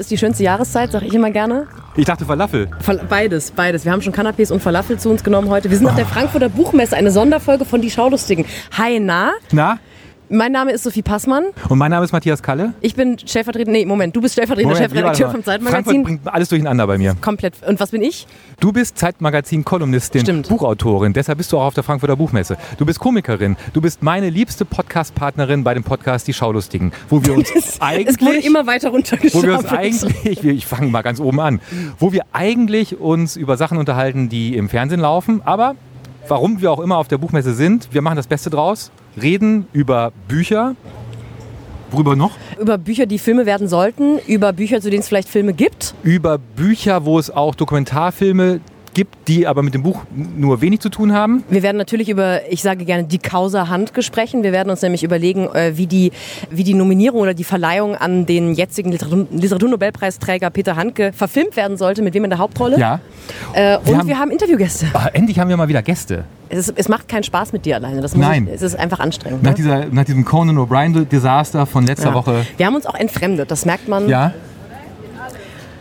Ist die schönste Jahreszeit, sage ich immer gerne. Ich dachte Falafel. Beides, beides. Wir haben schon Canapés und Falafel zu uns genommen heute. Wir sind auf der Frankfurter Buchmesse, eine Sonderfolge von Die Schaulustigen. Hi, na? Na? Mein Name ist Sophie Passmann. Und mein Name ist Matthias Kalle. Ich bin stellvertretender, nee, Moment, du bist stellvertretender Moment, Chefredakteur vom? Zeitmagazin. Frankfurt bringt alles durcheinander bei mir. Komplett. Und was bin ich? Du bist Zeitmagazin-Kolumnistin, Stimmt. Buchautorin, deshalb bist du auch auf der Frankfurter Buchmesse. Du bist Komikerin, du bist meine liebste Podcast-Partnerin bei dem Podcast Die Schaulustigen, wo wir uns Es wurde eigentlich... immer weiter wo wir uns runtergeschaut. eigentlich, ich fange mal ganz oben an, wo wir eigentlich uns über Sachen unterhalten, die im Fernsehen laufen, aber warum wir auch immer auf der Buchmesse sind, wir machen das Beste draus, reden über Bücher. Worüber noch? über Bücher, die Filme werden sollten, über Bücher, zu denen es vielleicht Filme gibt. Über Bücher, wo es auch Dokumentarfilme gibt, die aber mit dem Buch nur wenig zu tun haben. Wir werden natürlich über, ich sage gerne, die Causa Handke sprechen. Wir werden uns nämlich überlegen, äh, wie die, wie die Nominierung oder die Verleihung an den jetzigen Literatur Literaturnobelpreisträger Peter Handke verfilmt werden sollte, mit wem in der Hauptrolle. Ja. Äh, und Wir wir haben- haben, Interviewgäste. Ah, endlich haben wir mal wieder Gäste. Es, ist, es macht keinen Spaß mit dir alleine. Nein. Ich, es ist einfach anstrengend. Nach, Ne? dieser, nach diesem Conan O'Brien-Desaster von letzter Ja. Woche. Wir haben uns auch entfremdet. Das merkt man. Ja.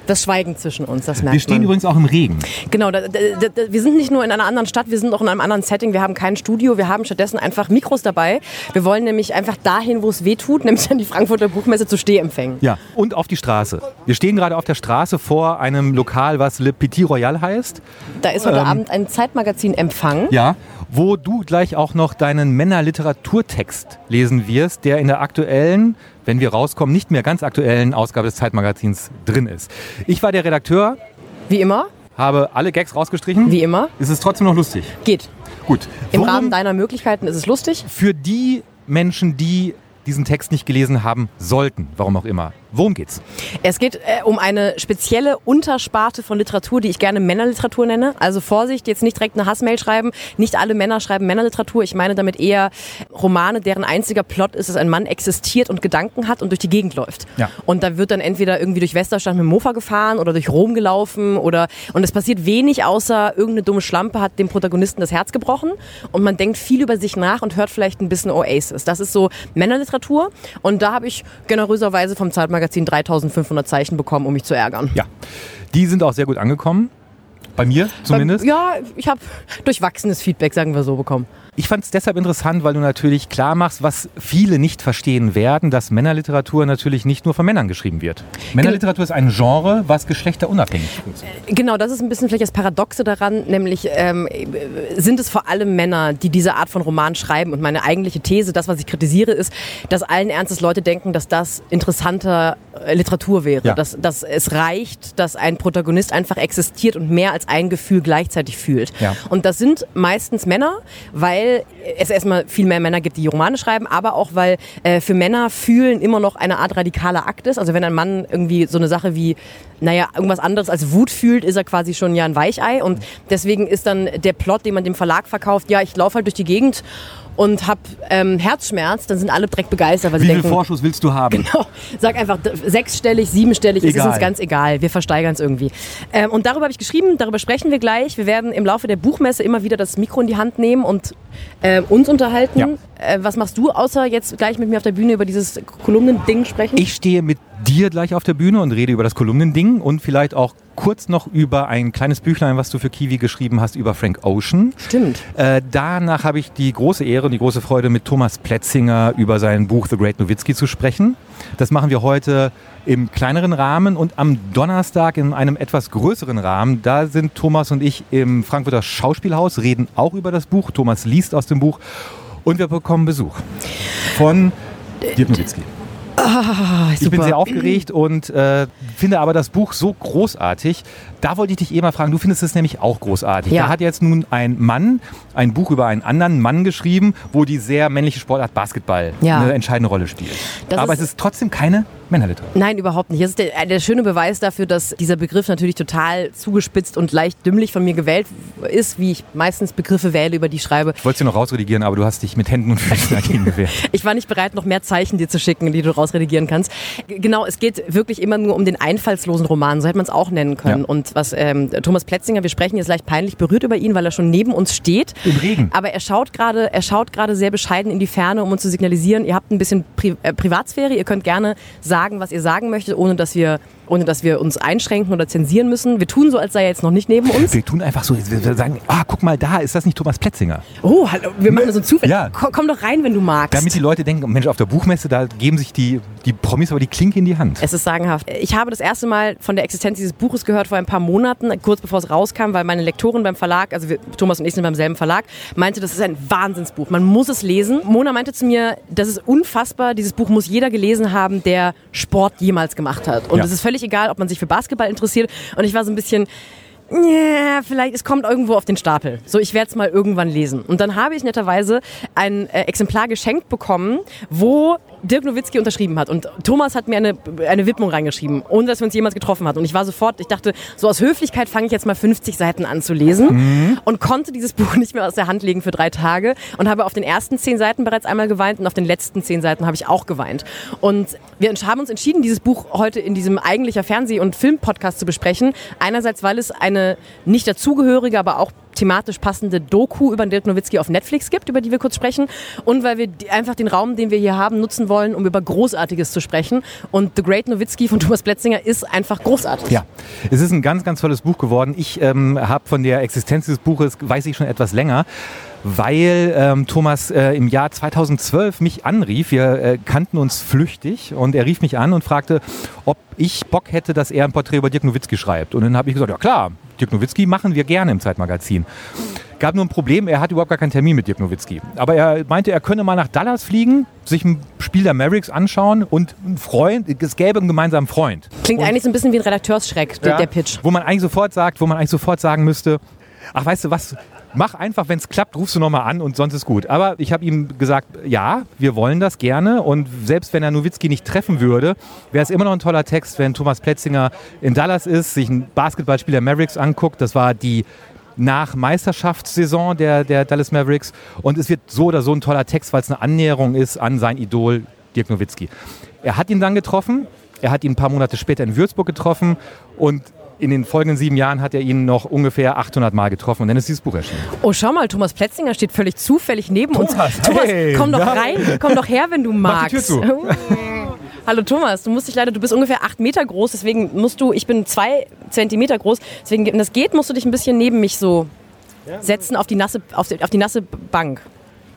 Das Schweigen zwischen uns. Das merkt Wir stehen man. übrigens auch im Regen. Genau, da, da, da, wir sind nicht nur in einer anderen Stadt, wir sind auch in einem anderen Setting. Wir haben kein Studio, wir haben stattdessen einfach Mikros dabei. Wir wollen nämlich einfach dahin, wo es weh tut, nämlich an die Frankfurter Buchmesse zu Stehempfängen. Ja. Und auf die Straße. Wir stehen gerade auf der Straße vor einem Lokal, was Le Petit Royal heißt. Da ist heute Abend ein Zeitmagazin-Empfang. Ähm. Ja. Wo du gleich auch noch deinen Männerliteraturtext lesen wirst, der in der aktuellen, wenn wir rauskommen, nicht mehr ganz aktuellen Ausgabe des Zeitmagazins drin ist. Ich war der Redakteur, Wie immer, habe alle Gags rausgestrichen. wie immer, Ist es trotzdem noch lustig? geht. Gut. Im Worum- Rahmen deiner Möglichkeiten ist es lustig. für die Menschen, die diesen Text nicht gelesen haben sollten, warum auch immer. Worum geht's? Es geht äh, um eine spezielle Untersparte von Literatur, die ich gerne Männerliteratur nenne. Also Vorsicht, jetzt nicht direkt eine Hassmail schreiben. Nicht alle Männer schreiben Männerliteratur. Ich meine damit eher Romane, deren einziger Plot ist, dass ein Mann existiert und Gedanken hat und durch die Gegend läuft. Ja. Und da wird dann entweder irgendwie durch Westerstadt mit dem Mofa gefahren oder durch Rom gelaufen oder und es passiert wenig, außer irgendeine dumme Schlampe hat dem Protagonisten das Herz gebrochen und man denkt viel über sich nach und hört vielleicht ein bisschen Oasis. Das ist so Männerliteratur und da habe ich generöserweise vom Zeitmagazin 3500 Zeichen bekommen, um mich zu ärgern. Ja. Die sind auch sehr gut angekommen. Bei mir zumindest. Ja, ich habe durchwachsenes Feedback, sagen wir so, bekommen. Ich fand es deshalb interessant, weil du natürlich klar machst, was viele nicht verstehen werden, dass Männerliteratur natürlich nicht nur von Männern geschrieben wird. Männerliteratur ist ein Genre, was geschlechterunabhängig funktioniert. Genau, das ist ein bisschen vielleicht das Paradoxe daran, nämlich ähm, sind es vor allem Männer, die diese Art von Roman schreiben. Und meine eigentliche These, das, was ich kritisiere, ist, dass allen Ernstes Leute denken, dass das interessanter äh, Literatur wäre. Ja. Dass, dass es reicht, dass ein Protagonist einfach existiert und mehr als ein Gefühl gleichzeitig fühlt. Ja. Und das sind meistens Männer, weil es erstmal viel mehr Männer gibt, die Romane schreiben, aber auch, weil äh, für Männer fühlen immer noch eine Art radikaler Akt ist. Also wenn ein Mann irgendwie so eine Sache wie, naja, irgendwas anderes als Wut fühlt, ist er quasi schon ja ein Weichei. Und deswegen ist dann der Plot, den man dem Verlag verkauft, ja, ich laufe halt durch die Gegend und hab ähm, Herzschmerz, dann sind alle direkt begeistert, weil Wie sie viel denken, Vorschuss willst du haben? Genau. Sag einfach sechsstellig, siebenstellig, es ist Egal. uns ganz egal. Wir versteigern es irgendwie. Ähm, und darüber habe ich geschrieben, darüber sprechen wir gleich. Wir werden im Laufe der Buchmesse immer wieder das Mikro in die Hand nehmen und äh, uns unterhalten. Ja. Äh, was machst du, außer jetzt gleich mit mir auf der Bühne über dieses Kolumnending sprechen? Ich stehe mit dir gleich auf der Bühne und rede über das Kolumnending und vielleicht auch kurz noch über ein kleines Büchlein, was du für Kiwi geschrieben hast, über Frank Ocean. Stimmt. Äh, danach habe ich die große Ehre und die große Freude, mit Thomas Plätzinger über sein Buch The Great Nowitzki zu sprechen. Das machen wir heute im kleineren Rahmen und am Donnerstag in einem etwas größeren Rahmen. Da sind Thomas und ich im Frankfurter Schauspielhaus, reden auch über das Buch. Thomas liest aus dem Buch und wir bekommen Besuch von Dirk Nowitzki. Ah, Ich bin sehr aufgeregt und äh, finde aber das Buch so großartig. Da wollte ich dich eh mal fragen, du findest es nämlich auch großartig. Ja. Da hat jetzt nun ein Mann ein Buch über einen anderen Mann geschrieben, wo die sehr männliche Sportart Basketball Ja. eine entscheidende Rolle spielt. Das aber ist- es ist trotzdem keine Männerliteratur. Nein, überhaupt nicht. Das ist der, der schöne Beweis dafür, dass dieser Begriff natürlich total zugespitzt und leicht dümmlich von mir gewählt ist, wie ich meistens Begriffe wähle, über die ich schreibe. Ich wollte dir noch rausredigieren, aber du hast dich mit Händen und Füßen dagegen gewehrt. Ich war nicht bereit, noch mehr Zeichen dir zu schicken, die du rausredigieren kannst. Genau, es geht wirklich immer nur um den einfallslosen Roman, so hätte man es auch nennen können. Ja. Und was ähm, Thomas Plätzinger, wir sprechen jetzt leicht peinlich berührt über ihn, weil er schon neben uns steht. Im Regen. Aber er schaut gerade, er schaut gerade sehr bescheiden in die Ferne, um uns zu signalisieren, ihr habt ein bisschen Pri äh, Privatsphäre, ihr könnt gerne sagen, was ihr sagen möchtet, ohne dass wir ohne dass wir uns einschränken oder zensieren müssen. Wir tun so, als sei er jetzt noch nicht neben uns. Wir tun einfach so, wir sagen, ah, guck mal da, ist das nicht Thomas Plätzinger? Oh, hallo, wir machen so ein Zufall. Ja. Komm, komm, doch rein, wenn du magst. Damit die Leute denken, Mensch, auf der Buchmesse, da geben sich die, die Promis aber die Klinke in die Hand. Es ist sagenhaft. Ich habe das erste Mal von der Existenz dieses Buches gehört vor ein paar Monaten, kurz bevor es rauskam, weil meine Lektorin beim Verlag, also wir, Thomas und ich sind beim selben Verlag, meinte, das ist ein Wahnsinnsbuch. Man muss es lesen. Mona meinte zu mir, das ist unfassbar, dieses Buch muss jeder gelesen haben, der Sport jemals gemacht hat. Und es ja. ist völlig egal, ob man sich für Basketball interessiert. Und ich war so ein bisschen, yeah, vielleicht, es kommt irgendwo auf den Stapel. So, ich werde es mal irgendwann lesen. Und dann habe ich netterweise ein äh, Exemplar geschenkt bekommen, wo Dirk Nowitzki unterschrieben hat. Und Thomas hat mir eine, eine Widmung reingeschrieben, ohne dass wir uns jemals getroffen hatten. Und ich war sofort, ich dachte, so aus Höflichkeit fange ich jetzt mal 50 Seiten an zu lesen mhm. und konnte dieses Buch nicht mehr aus der Hand legen für drei Tage und habe auf den ersten zehn Seiten bereits einmal geweint und auf den letzten zehn Seiten habe ich auch geweint. Und wir haben uns entschieden, dieses Buch heute in diesem eigentlicher Fernseh- und Filmpodcast zu besprechen. Einerseits, weil es eine nicht dazugehörige, aber auch thematisch passende Doku über Dirk Nowitzki auf Netflix gibt, über die wir kurz sprechen. Und weil wir einfach den Raum, den wir hier haben, nutzen wollen, um über Großartiges zu sprechen. Und The Great Nowitzki von Thomas Plätzinger ist einfach großartig. Ja, es ist ein ganz, ganz tolles Buch geworden. Ich ähm, habe von der Existenz dieses Buches, weiß ich schon etwas länger weil ähm, Thomas äh, im Jahr 2012 mich anrief. Wir äh, kannten uns flüchtig und er rief mich an und fragte, ob ich Bock hätte, dass er ein Porträt über Dirk Nowitzki schreibt. Und dann habe ich gesagt, ja klar, Dirk Nowitzki machen wir gerne im Zeitmagazin. Gab nur ein Problem, er hat überhaupt gar keinen Termin mit Dirk Nowitzki. Aber er meinte, er könne mal nach Dallas fliegen, sich ein Spiel der Mavericks anschauen und ein Freund, es gäbe einen gemeinsamen Freund. Klingt und, eigentlich so ein bisschen wie ein Redakteursschreck, ja, der Pitch. Wo man eigentlich sofort sagt, wo man eigentlich sofort sagen müsste, ach weißt du was, mach einfach, wenn es klappt, rufst du nochmal an und sonst ist gut. Aber ich habe ihm gesagt, ja, wir wollen das gerne und selbst wenn er Nowitzki nicht treffen würde, wäre es immer noch ein toller Text, wenn Thomas Plätzinger in Dallas ist, sich ein Basketballspiel der Mavericks anguckt. Das war die nach Meisterschaftssaison der, der Dallas Mavericks und es wird so oder so ein toller Text, weil es eine Annäherung ist an sein Idol Dirk Nowitzki. Er hat ihn dann getroffen, er hat ihn ein paar Monate später in Würzburg getroffen und in den folgenden sieben Jahren hat er ihn noch ungefähr 800 Mal getroffen und dann ist dieses Buch erschienen. Oh, schau mal, Thomas Plätzinger steht völlig zufällig neben Thomas, uns. Thomas, hey, komm doch rein, komm doch her, wenn du magst. Mach die Tür zu. Hallo Thomas, du musst dich leider, du bist ungefähr acht Meter groß, deswegen musst du, ich bin zwei Zentimeter groß, deswegen, wenn das geht, musst du dich ein bisschen neben mich so setzen auf die nasse, auf die, auf die nasse Bank.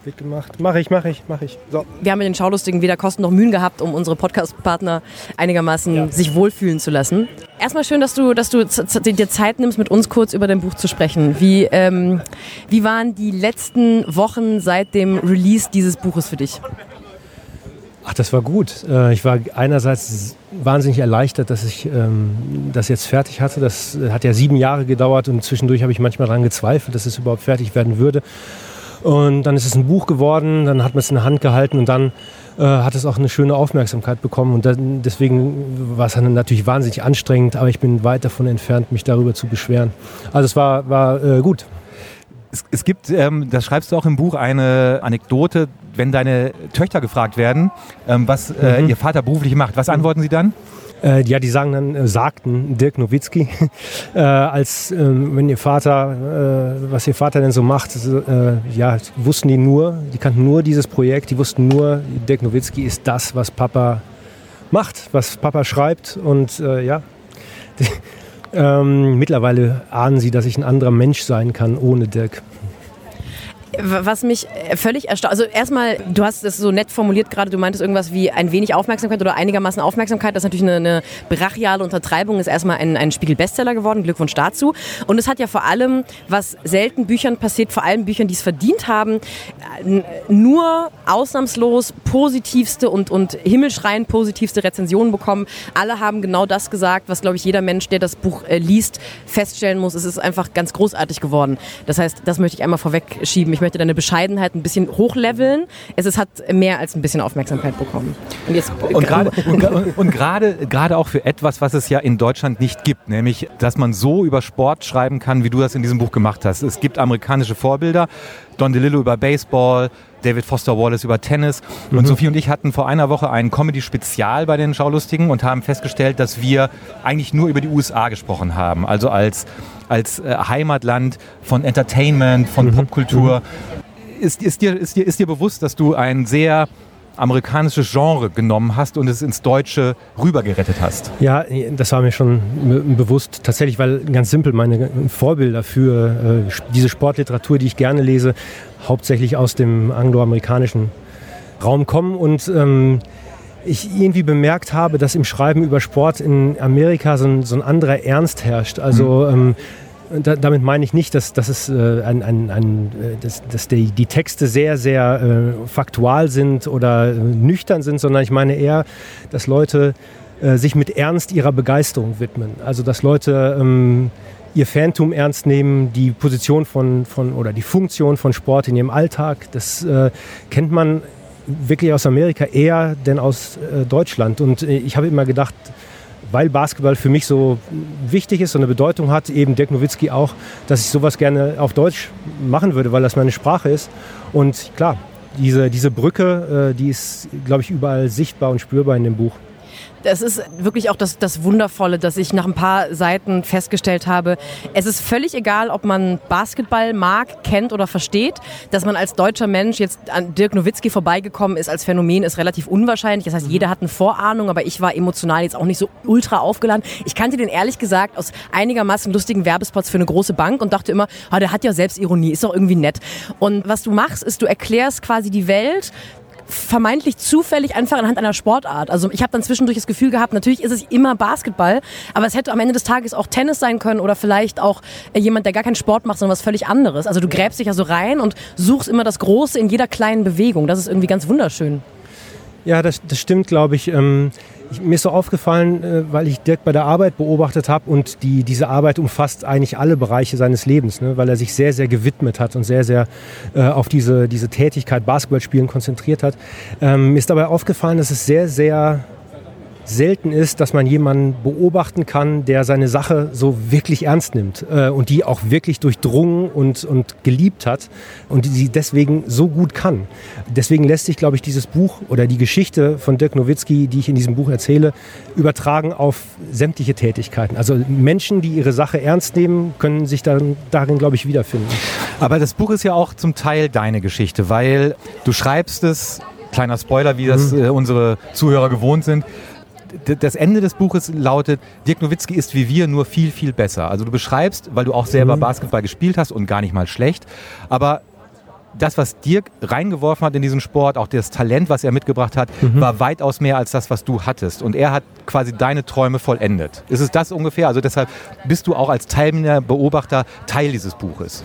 Wird gemacht. Mache ich, mache ich, mache ich. So. Wir haben mit den Schaulustigen weder Kosten noch Mühen gehabt, um unsere Podcast-Partner einigermaßen ja. sich wohlfühlen zu lassen. Erstmal schön, dass du, dass du dir Zeit nimmst, mit uns kurz über dein Buch zu sprechen. Wie, ähm, wie waren die letzten Wochen seit dem Release dieses Buches für dich? Ach, das war gut. Äh, ich war einerseits wahnsinnig erleichtert, dass ich ähm, das jetzt fertig hatte. Das hat ja sieben Jahre gedauert und zwischendurch habe ich manchmal daran gezweifelt, dass es überhaupt fertig werden würde. Und dann ist es ein Buch geworden, dann hat man es in der Hand gehalten und dann äh, hat es auch eine schöne Aufmerksamkeit bekommen. Und dann, deswegen war es dann natürlich wahnsinnig anstrengend, aber ich bin weit davon entfernt, mich darüber zu beschweren. Also es war, war äh, gut. Es, es gibt, ähm, das schreibst du auch im Buch, eine Anekdote, wenn deine Töchter gefragt werden, ähm, was äh, mhm. ihr Vater beruflich macht. Was antworten sie dann? Äh, ja, die sagen dann, äh, sagten Dirk Nowitzki, äh, als ähm, wenn ihr Vater, äh, was ihr Vater denn so macht, äh, ja, wussten die nur, die kannten nur dieses Projekt, die wussten nur, Dirk Nowitzki ist das, was Papa macht, was Papa schreibt und äh, ja. Die, ähm, mittlerweile ahnen sie, dass ich ein anderer Mensch sein kann ohne Dirk. Was mich äh, völlig erstaunt, also erstmal, du hast es so nett formuliert gerade, du meintest irgendwas wie ein wenig Aufmerksamkeit oder einigermaßen Aufmerksamkeit. Das ist natürlich eine, eine brachiale Untertreibung, ist erstmal ein, ein Spiegel-Bestseller geworden, Glückwunsch dazu. Und es hat ja vor allem, was selten Büchern passiert, vor allem Büchern, die es verdient haben, nur ausnahmslos positivste und, und himmelschreiend positivste Rezensionen bekommen. Alle haben genau das gesagt, was, glaube ich, jeder Mensch, der das Buch äh, liest, feststellen muss. Es ist einfach ganz großartig geworden. Das heißt, das möchte ich einmal vorweg schieben. Ich möchte deine Bescheidenheit ein bisschen hochleveln. Es ist, hat mehr als ein bisschen Aufmerksamkeit bekommen. Und, jetzt, und gerade und, und gerade gerade auch für etwas, was es ja in Deutschland nicht gibt, nämlich, dass man so über Sport schreiben kann, wie du das in diesem Buch gemacht hast. Es gibt amerikanische Vorbilder. Don DeLillo über Baseball, David Foster Wallace über Tennis. Und Mhm. Sophie und ich hatten vor einer Woche ein Comedy-Spezial bei den Schaulustigen und haben festgestellt, dass wir eigentlich nur über die USA gesprochen haben. Also als, als äh, Heimatland von Entertainment, von Mhm. Popkultur. Ist, ist, dir, ist, dir, ist dir bewusst, dass du ein sehr amerikanisches Genre genommen hast und es ins Deutsche rübergerettet hast? Ja, das war mir schon bewusst. Tatsächlich, weil ganz simpel meine Vorbilder für äh, diese Sportliteratur, die ich gerne lese, hauptsächlich aus dem angloamerikanischen Raum kommen und ähm, ich irgendwie bemerkt habe, dass im Schreiben über Sport in Amerika so ein, so ein anderer Ernst herrscht. Also ähm, da, damit meine ich nicht, dass, dass, es, äh, ein, ein, ein, äh, dass, dass die, die Texte sehr, sehr äh, faktual sind oder äh, nüchtern sind, sondern ich meine eher, dass Leute äh, sich mit Ernst ihrer Begeisterung widmen. Also dass Leute ähm, ihr Fantum ernst nehmen, die Position von, von oder die Funktion von Sport in ihrem Alltag. Das äh, kennt man wirklich aus Amerika eher denn aus äh, Deutschland. Und ich habe immer gedacht, weil Basketball für mich so wichtig ist, so eine Bedeutung hat, eben Dirk Nowitzki auch, dass ich sowas gerne auf Deutsch machen würde, weil das meine Sprache ist. Und klar, diese, diese Brücke, äh, die ist, glaube ich, überall sichtbar und spürbar in dem Buch. Das ist wirklich auch das, das Wundervolle, dass ich nach ein paar Seiten festgestellt habe, es ist völlig egal, ob man Basketball mag, kennt oder versteht. Dass man als deutscher Mensch jetzt an Dirk Nowitzki vorbeigekommen ist als Phänomen, ist relativ unwahrscheinlich. Das heißt, jeder hat eine Vorahnung, aber ich war emotional jetzt auch nicht so ultra aufgeladen. Ich kannte den ehrlich gesagt aus einigermaßen lustigen Werbespots für eine große Bank und dachte immer, ah, der hat ja Selbstironie, ist doch irgendwie nett. Und was du machst, ist, du erklärst quasi die Welt vermeintlich zufällig einfach anhand einer Sportart. Also ich habe dann zwischendurch das Gefühl gehabt, natürlich ist es immer Basketball, aber es hätte am Ende des Tages auch Tennis sein können oder vielleicht auch äh, jemand, der gar keinen Sport macht, sondern was völlig anderes. Also du gräbst dich ja so rein und suchst immer das Große in jeder kleinen Bewegung. Das ist irgendwie ganz wunderschön. Ja, das, das stimmt, glaube ich. Ähm, ich. Mir ist so aufgefallen, äh, weil ich Dirk bei der Arbeit beobachtet habe und die, diese Arbeit umfasst eigentlich alle Bereiche seines Lebens, ne, weil er sich sehr, sehr gewidmet hat und sehr, sehr äh, auf diese, diese Tätigkeit Basketballspielen konzentriert hat. Ähm, mir ist dabei aufgefallen, dass es sehr, sehr selten ist, dass man jemanden beobachten kann, der seine Sache so wirklich ernst nimmt äh, und die auch wirklich durchdrungen und, und geliebt hat und die sie deswegen so gut kann. Deswegen lässt sich, glaube ich, dieses Buch oder die Geschichte von Dirk Nowitzki, die ich in diesem Buch erzähle, übertragen auf sämtliche Tätigkeiten. Also Menschen, die ihre Sache ernst nehmen, können sich dann darin, glaube ich, wiederfinden. Aber das Buch ist ja auch zum Teil deine Geschichte, weil du schreibst es, kleiner Spoiler, wie das äh, unsere Zuhörer gewohnt sind, das Ende des Buches lautet, Dirk Nowitzki ist wie wir, nur viel, viel besser. Also du beschreibst, weil du auch selber Basketball gespielt hast und gar nicht mal schlecht, aber das, was Dirk reingeworfen hat in diesen Sport, auch das Talent, was er mitgebracht hat, war weitaus mehr als das, was du hattest. Und er hat quasi deine Träume vollendet. Ist es das ungefähr? Also deshalb bist du auch als teilnehmender Beobachter Teil dieses Buches.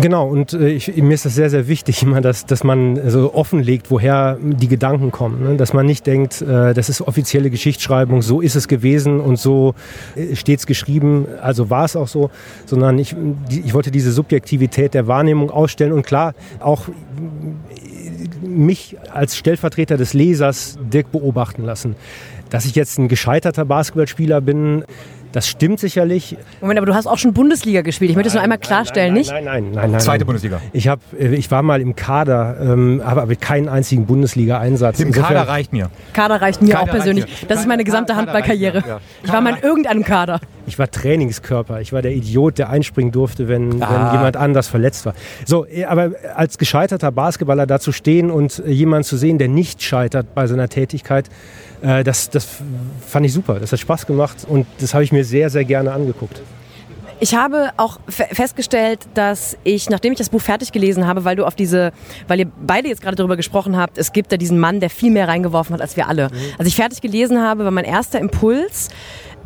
Genau, und äh, ich, mir ist das sehr, sehr wichtig, immer, dass, dass man so offenlegt, woher die Gedanken kommen. Ne? Dass man nicht denkt, äh, das ist offizielle Geschichtsschreibung, so ist es gewesen und so äh, steht es geschrieben, also war es auch so, sondern ich, ich wollte diese Subjektivität der Wahrnehmung ausstellen und klar, auch äh, mich als Stellvertreter des Lesers Dirk beobachten lassen. Dass ich jetzt ein gescheiterter Basketballspieler bin, das stimmt sicherlich. Moment, aber du hast auch schon Bundesliga gespielt. Ich möchte es nur einmal klarstellen, nein, nicht? Nein, nein, nein, nein. Zweite nein. Bundesliga. Ich, hab, äh, ich war mal im Kader, ähm, aber aber keinen einzigen Bundesliga-Einsatz. Im Insofern- Kader reicht mir. Kader reicht mir Kader auch persönlich. mir. Das ist meine gesamte Handballkarriere. ja. Ich war mal in irgendeinem Kader. Ich war Trainingskörper. Ich war der Idiot, der einspringen durfte, wenn, Ah. wenn jemand anders verletzt war. So, äh, aber als gescheiterter Basketballer da zu stehen und äh, jemanden zu sehen, der nicht scheitert bei seiner Tätigkeit, äh, das, das fand ich super. Das hat Spaß gemacht und das habe ich mir sehr, sehr gerne angeguckt. Ich habe auch fe- festgestellt, dass ich, nachdem ich das Buch fertig gelesen habe, weil du auf diese, weil ihr beide jetzt gerade darüber gesprochen habt, es gibt da diesen Mann, der viel mehr reingeworfen hat als wir alle. Als ich fertig gelesen habe, war mein erster Impuls,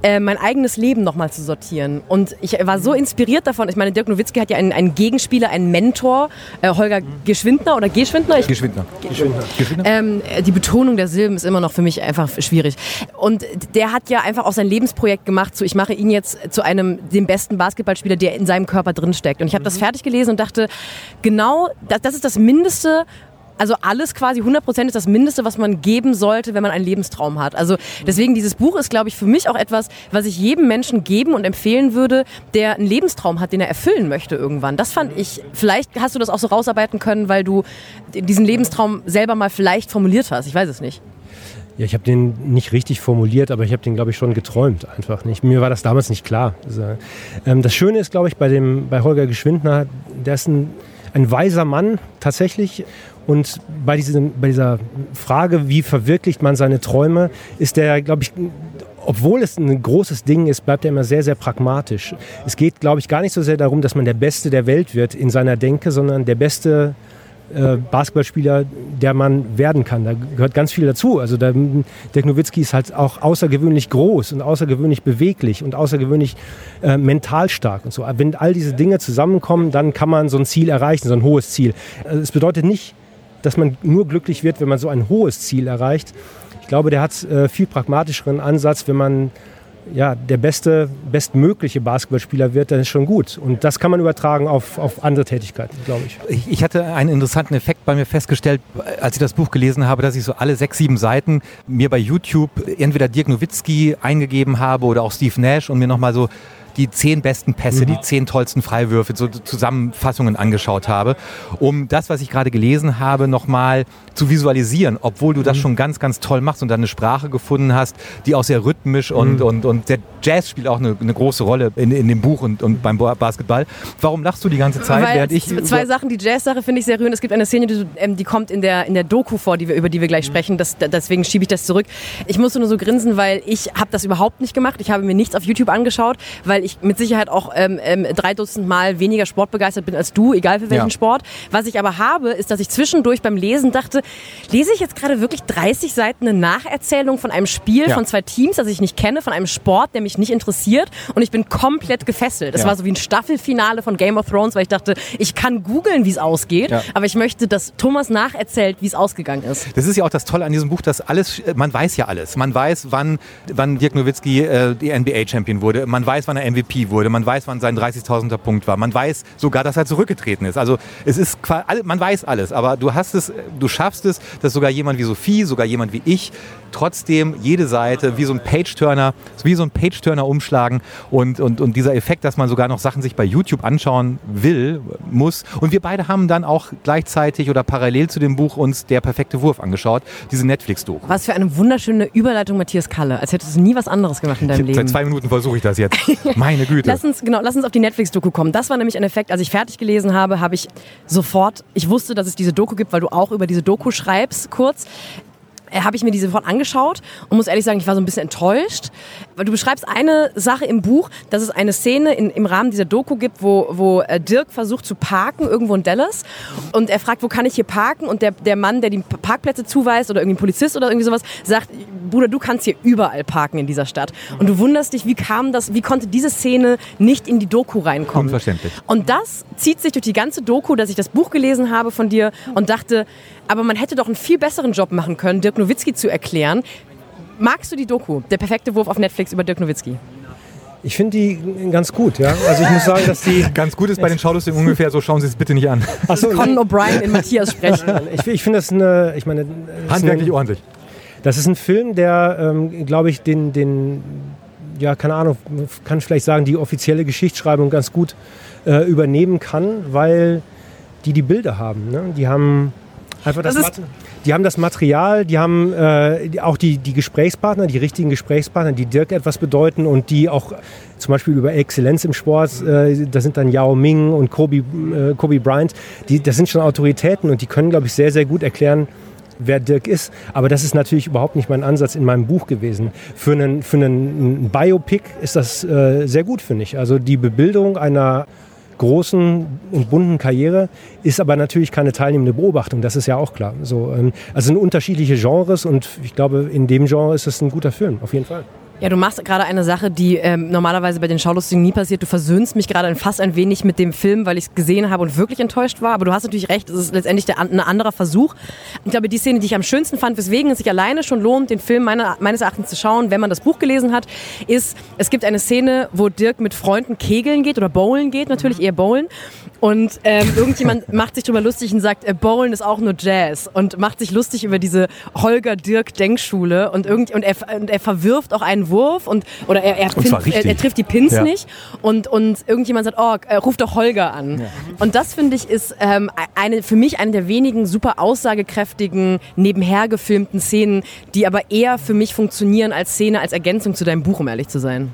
äh, mein eigenes Leben nochmal zu sortieren. Und ich war so inspiriert davon. Ich meine, Dirk Nowitzki hat ja einen, einen Gegenspieler, einen Mentor, äh, Holger Geschwindner oder Geschwindner. Ich, Geschwindner. Geschwindner. ähm, die Betonung der Silben ist immer noch für mich einfach schwierig. Und der hat ja einfach auch sein Lebensprojekt gemacht, so ich mache ihn jetzt zu einem dem besten Basketballspieler, der in seinem Körper drin steckt. Und ich habe das fertig gelesen und dachte, genau, das, das ist das Mindeste, also alles quasi 100% ist das Mindeste, was man geben sollte, wenn man einen Lebenstraum hat. Also deswegen dieses Buch ist, glaube ich, für mich auch etwas, was ich jedem Menschen geben und empfehlen würde, der einen Lebenstraum hat, den er erfüllen möchte irgendwann. Das fand ich, vielleicht hast du das auch so rausarbeiten können, weil du diesen Lebenstraum selber mal vielleicht formuliert hast. Ich weiß es nicht. Ja, ich habe den nicht richtig formuliert, aber ich habe den, glaube ich, schon geträumt einfach nicht. Mir war das damals nicht klar. Ähm, das Schöne ist, glaube ich, bei, dem, bei Holger Geschwindner, der ist ein weiser Mann tatsächlich. Und bei, diesem, bei dieser Frage, wie verwirklicht man seine Träume, ist der, glaube ich, obwohl es ein großes Ding ist, bleibt er immer sehr, sehr pragmatisch. Es geht, glaube ich, gar nicht so sehr darum, dass man der Beste der Welt wird in seiner Denke, sondern der beste äh, Basketballspieler, der man werden kann. Da gehört ganz viel dazu. Also der, Dirk Nowitzki ist halt auch außergewöhnlich groß und außergewöhnlich beweglich und außergewöhnlich äh, mental stark und so. Wenn all diese Dinge zusammenkommen, dann kann man so ein Ziel erreichen, so ein hohes Ziel. Also es bedeutet nicht, dass man nur glücklich wird, wenn man so ein hohes Ziel erreicht. Ich glaube, der hat äh, viel pragmatischeren Ansatz, wenn man ja, der beste, bestmögliche Basketballspieler wird, dann ist schon gut. Und das kann man übertragen auf, auf andere Tätigkeiten, glaube ich. ich. ich. hatte einen interessanten Effekt bei mir festgestellt, als ich das Buch gelesen habe, dass ich so alle sechs, sieben Seiten mir bei YouTube entweder Dirk Nowitzki eingegeben habe oder auch Steve Nash und mir nochmal so die zehn besten Pässe, mhm. die zehn tollsten Freiwürfe, so Zusammenfassungen angeschaut habe, um das, was ich gerade gelesen habe, nochmal zu visualisieren, obwohl du das mhm. schon ganz, ganz toll machst und dann eine Sprache gefunden hast, die auch sehr rhythmisch mhm. und, und, und der Jazz spielt auch eine, eine große Rolle in, in dem Buch und, und beim Basketball. Warum lachst du die ganze Zeit? Weil während ich zwei Sachen, die Jazz-Sache finde ich sehr rührend. Es gibt eine Szene, die, ähm, die kommt in der, in der Doku vor, die wir, über die wir gleich mhm. sprechen. Das, deswegen schiebe ich das zurück. Ich musste nur so grinsen, weil ich habe das überhaupt nicht gemacht. Ich habe mir nichts auf YouTube angeschaut, weil ich mit Sicherheit auch ähm, ähm, drei Dutzend Mal weniger sportbegeistert bin als du, egal für welchen ja. Sport. Was ich aber habe, ist, dass ich zwischendurch beim Lesen dachte, lese ich jetzt gerade wirklich 30 Seiten eine Nacherzählung von einem Spiel ja. von zwei Teams, das ich nicht kenne, von einem Sport, der mich nicht interessiert und ich bin komplett gefesselt. Es ja. war so wie ein Staffelfinale von Game of Thrones, weil ich dachte, ich kann googeln, wie es ausgeht, aber ich möchte, dass Thomas nacherzählt, wie es ausgegangen ist. Das ist ja auch das Tolle an diesem Buch, dass alles, man weiß ja alles. Man weiß, wann, wann Dirk Nowitzki äh, die NBA-Champion wurde. Man weiß, wann er MVP wurde. Man weiß, wann sein 30.000er Punkt war. Man weiß sogar, dass er zurückgetreten ist. Also es ist, man weiß alles, aber du hast es, du schaffst es, dass sogar jemand wie Sophie, sogar jemand wie ich trotzdem jede Seite wie so ein Page-Turner, wie so ein Page-Turner umschlagen und, und, und dieser Effekt, dass man sogar noch Sachen sich bei YouTube anschauen will, muss. Und wir beide haben dann auch gleichzeitig oder parallel zu dem Buch uns der perfekte Wurf angeschaut, diese Netflix-Doku. Was für eine wunderschöne Überleitung, Matthias Kalle. Als hättest du nie was anderes gemacht in deinem ich, Leben. Seit zwei Minuten versuche ich das jetzt. Meine Güte. Lass uns, genau, lass uns auf die Netflix-Doku kommen. Das war nämlich ein Effekt, als ich fertig gelesen habe, habe ich sofort, ich wusste, dass es diese Doku gibt, weil du auch über diese Doku schreibst, kurz. Äh, habe ich mir die sofort angeschaut und muss ehrlich sagen, ich war so ein bisschen enttäuscht. Weil du beschreibst eine Sache im Buch, dass es eine Szene in, im Rahmen dieser Doku gibt, wo, wo äh, Dirk versucht zu parken irgendwo in Dallas und er fragt, wo kann ich hier parken? Und der, der Mann, der die Parkplätze zuweist oder irgendwie ein Polizist oder irgendwie sowas, sagt, Bruder, du kannst hier überall parken in dieser Stadt. Und du wunderst dich, wie kam das, wie konnte diese Szene nicht in die Doku reinkommen? Unverständlich. Und das zieht sich durch die ganze Doku, dass ich das Buch gelesen habe von dir und dachte, aber man hätte doch einen viel besseren Job machen können, Dirk Nowitzki zu erklären. Magst du die Doku, der perfekte Wurf auf Netflix über Dirk Nowitzki? Ich finde die ganz gut, ja. Also ich muss sagen, dass die. Ganz gut ist bei den Schaulustigen ungefähr, so schauen Sie es bitte nicht an. Achso, Conan O'Brien in Matthias sprechen. Ich, ich finde das eine, ich meine. Handwerklich eine, ordentlich. Das ist ein Film, der, ähm, glaube ich, den, den, ja, keine Ahnung, kann vielleicht sagen, die offizielle Geschichtsschreibung ganz gut äh, übernehmen kann, weil die die Bilder haben. Ne? Die haben Einfach das, das die haben das Material, die haben äh, auch die, die Gesprächspartner, die richtigen Gesprächspartner, die Dirk etwas bedeuten und die auch zum Beispiel über Exzellenz im Sport, äh, da sind dann Yao Ming und Kobe, äh, Kobe Bryant, die, das sind schon Autoritäten und die können, glaube ich, sehr, sehr gut erklären, wer Dirk ist. Aber das ist natürlich überhaupt nicht mein Ansatz in meinem Buch gewesen. Für einen, für einen Biopic ist das äh, sehr gut, finde ich. Also die Bebildung einer großen und bunten Karriere ist aber natürlich keine teilnehmende Beobachtung, das ist ja auch klar. So, ähm, also sind unterschiedliche Genres und ich glaube, in dem Genre ist es ein guter Film, auf jeden Fall. Ja, du machst gerade eine Sache, die ähm, normalerweise bei den Schaulustigen nie passiert. Du versöhnst mich gerade fast ein wenig mit dem Film, weil ich es gesehen habe und wirklich enttäuscht war. Aber du hast natürlich recht, es ist letztendlich der, ein anderer Versuch. Ich glaube, die Szene, die ich am schönsten fand, weswegen es sich alleine schon lohnt, den Film meiner, meines Erachtens zu schauen, wenn man das Buch gelesen hat, ist, es gibt eine Szene, wo Dirk mit Freunden kegeln geht oder bowlen geht, natürlich eher bowlen. Und ähm, irgendjemand macht sich darüber lustig und sagt, äh, Bowlen ist auch nur Jazz und macht sich lustig über diese Holger-Dirk-Denkschule und, irgend, und, er, und er verwirft auch einen Wurf und oder er, er, pin, er, er trifft die Pins ja. nicht und, und irgendjemand sagt, oh, äh, ruf doch Holger an. Ja. Und das finde ich ist ähm, eine, für mich eine der wenigen super aussagekräftigen, nebenher gefilmten Szenen, die aber eher für mich funktionieren als Szene, als Ergänzung zu deinem Buch, um ehrlich zu sein.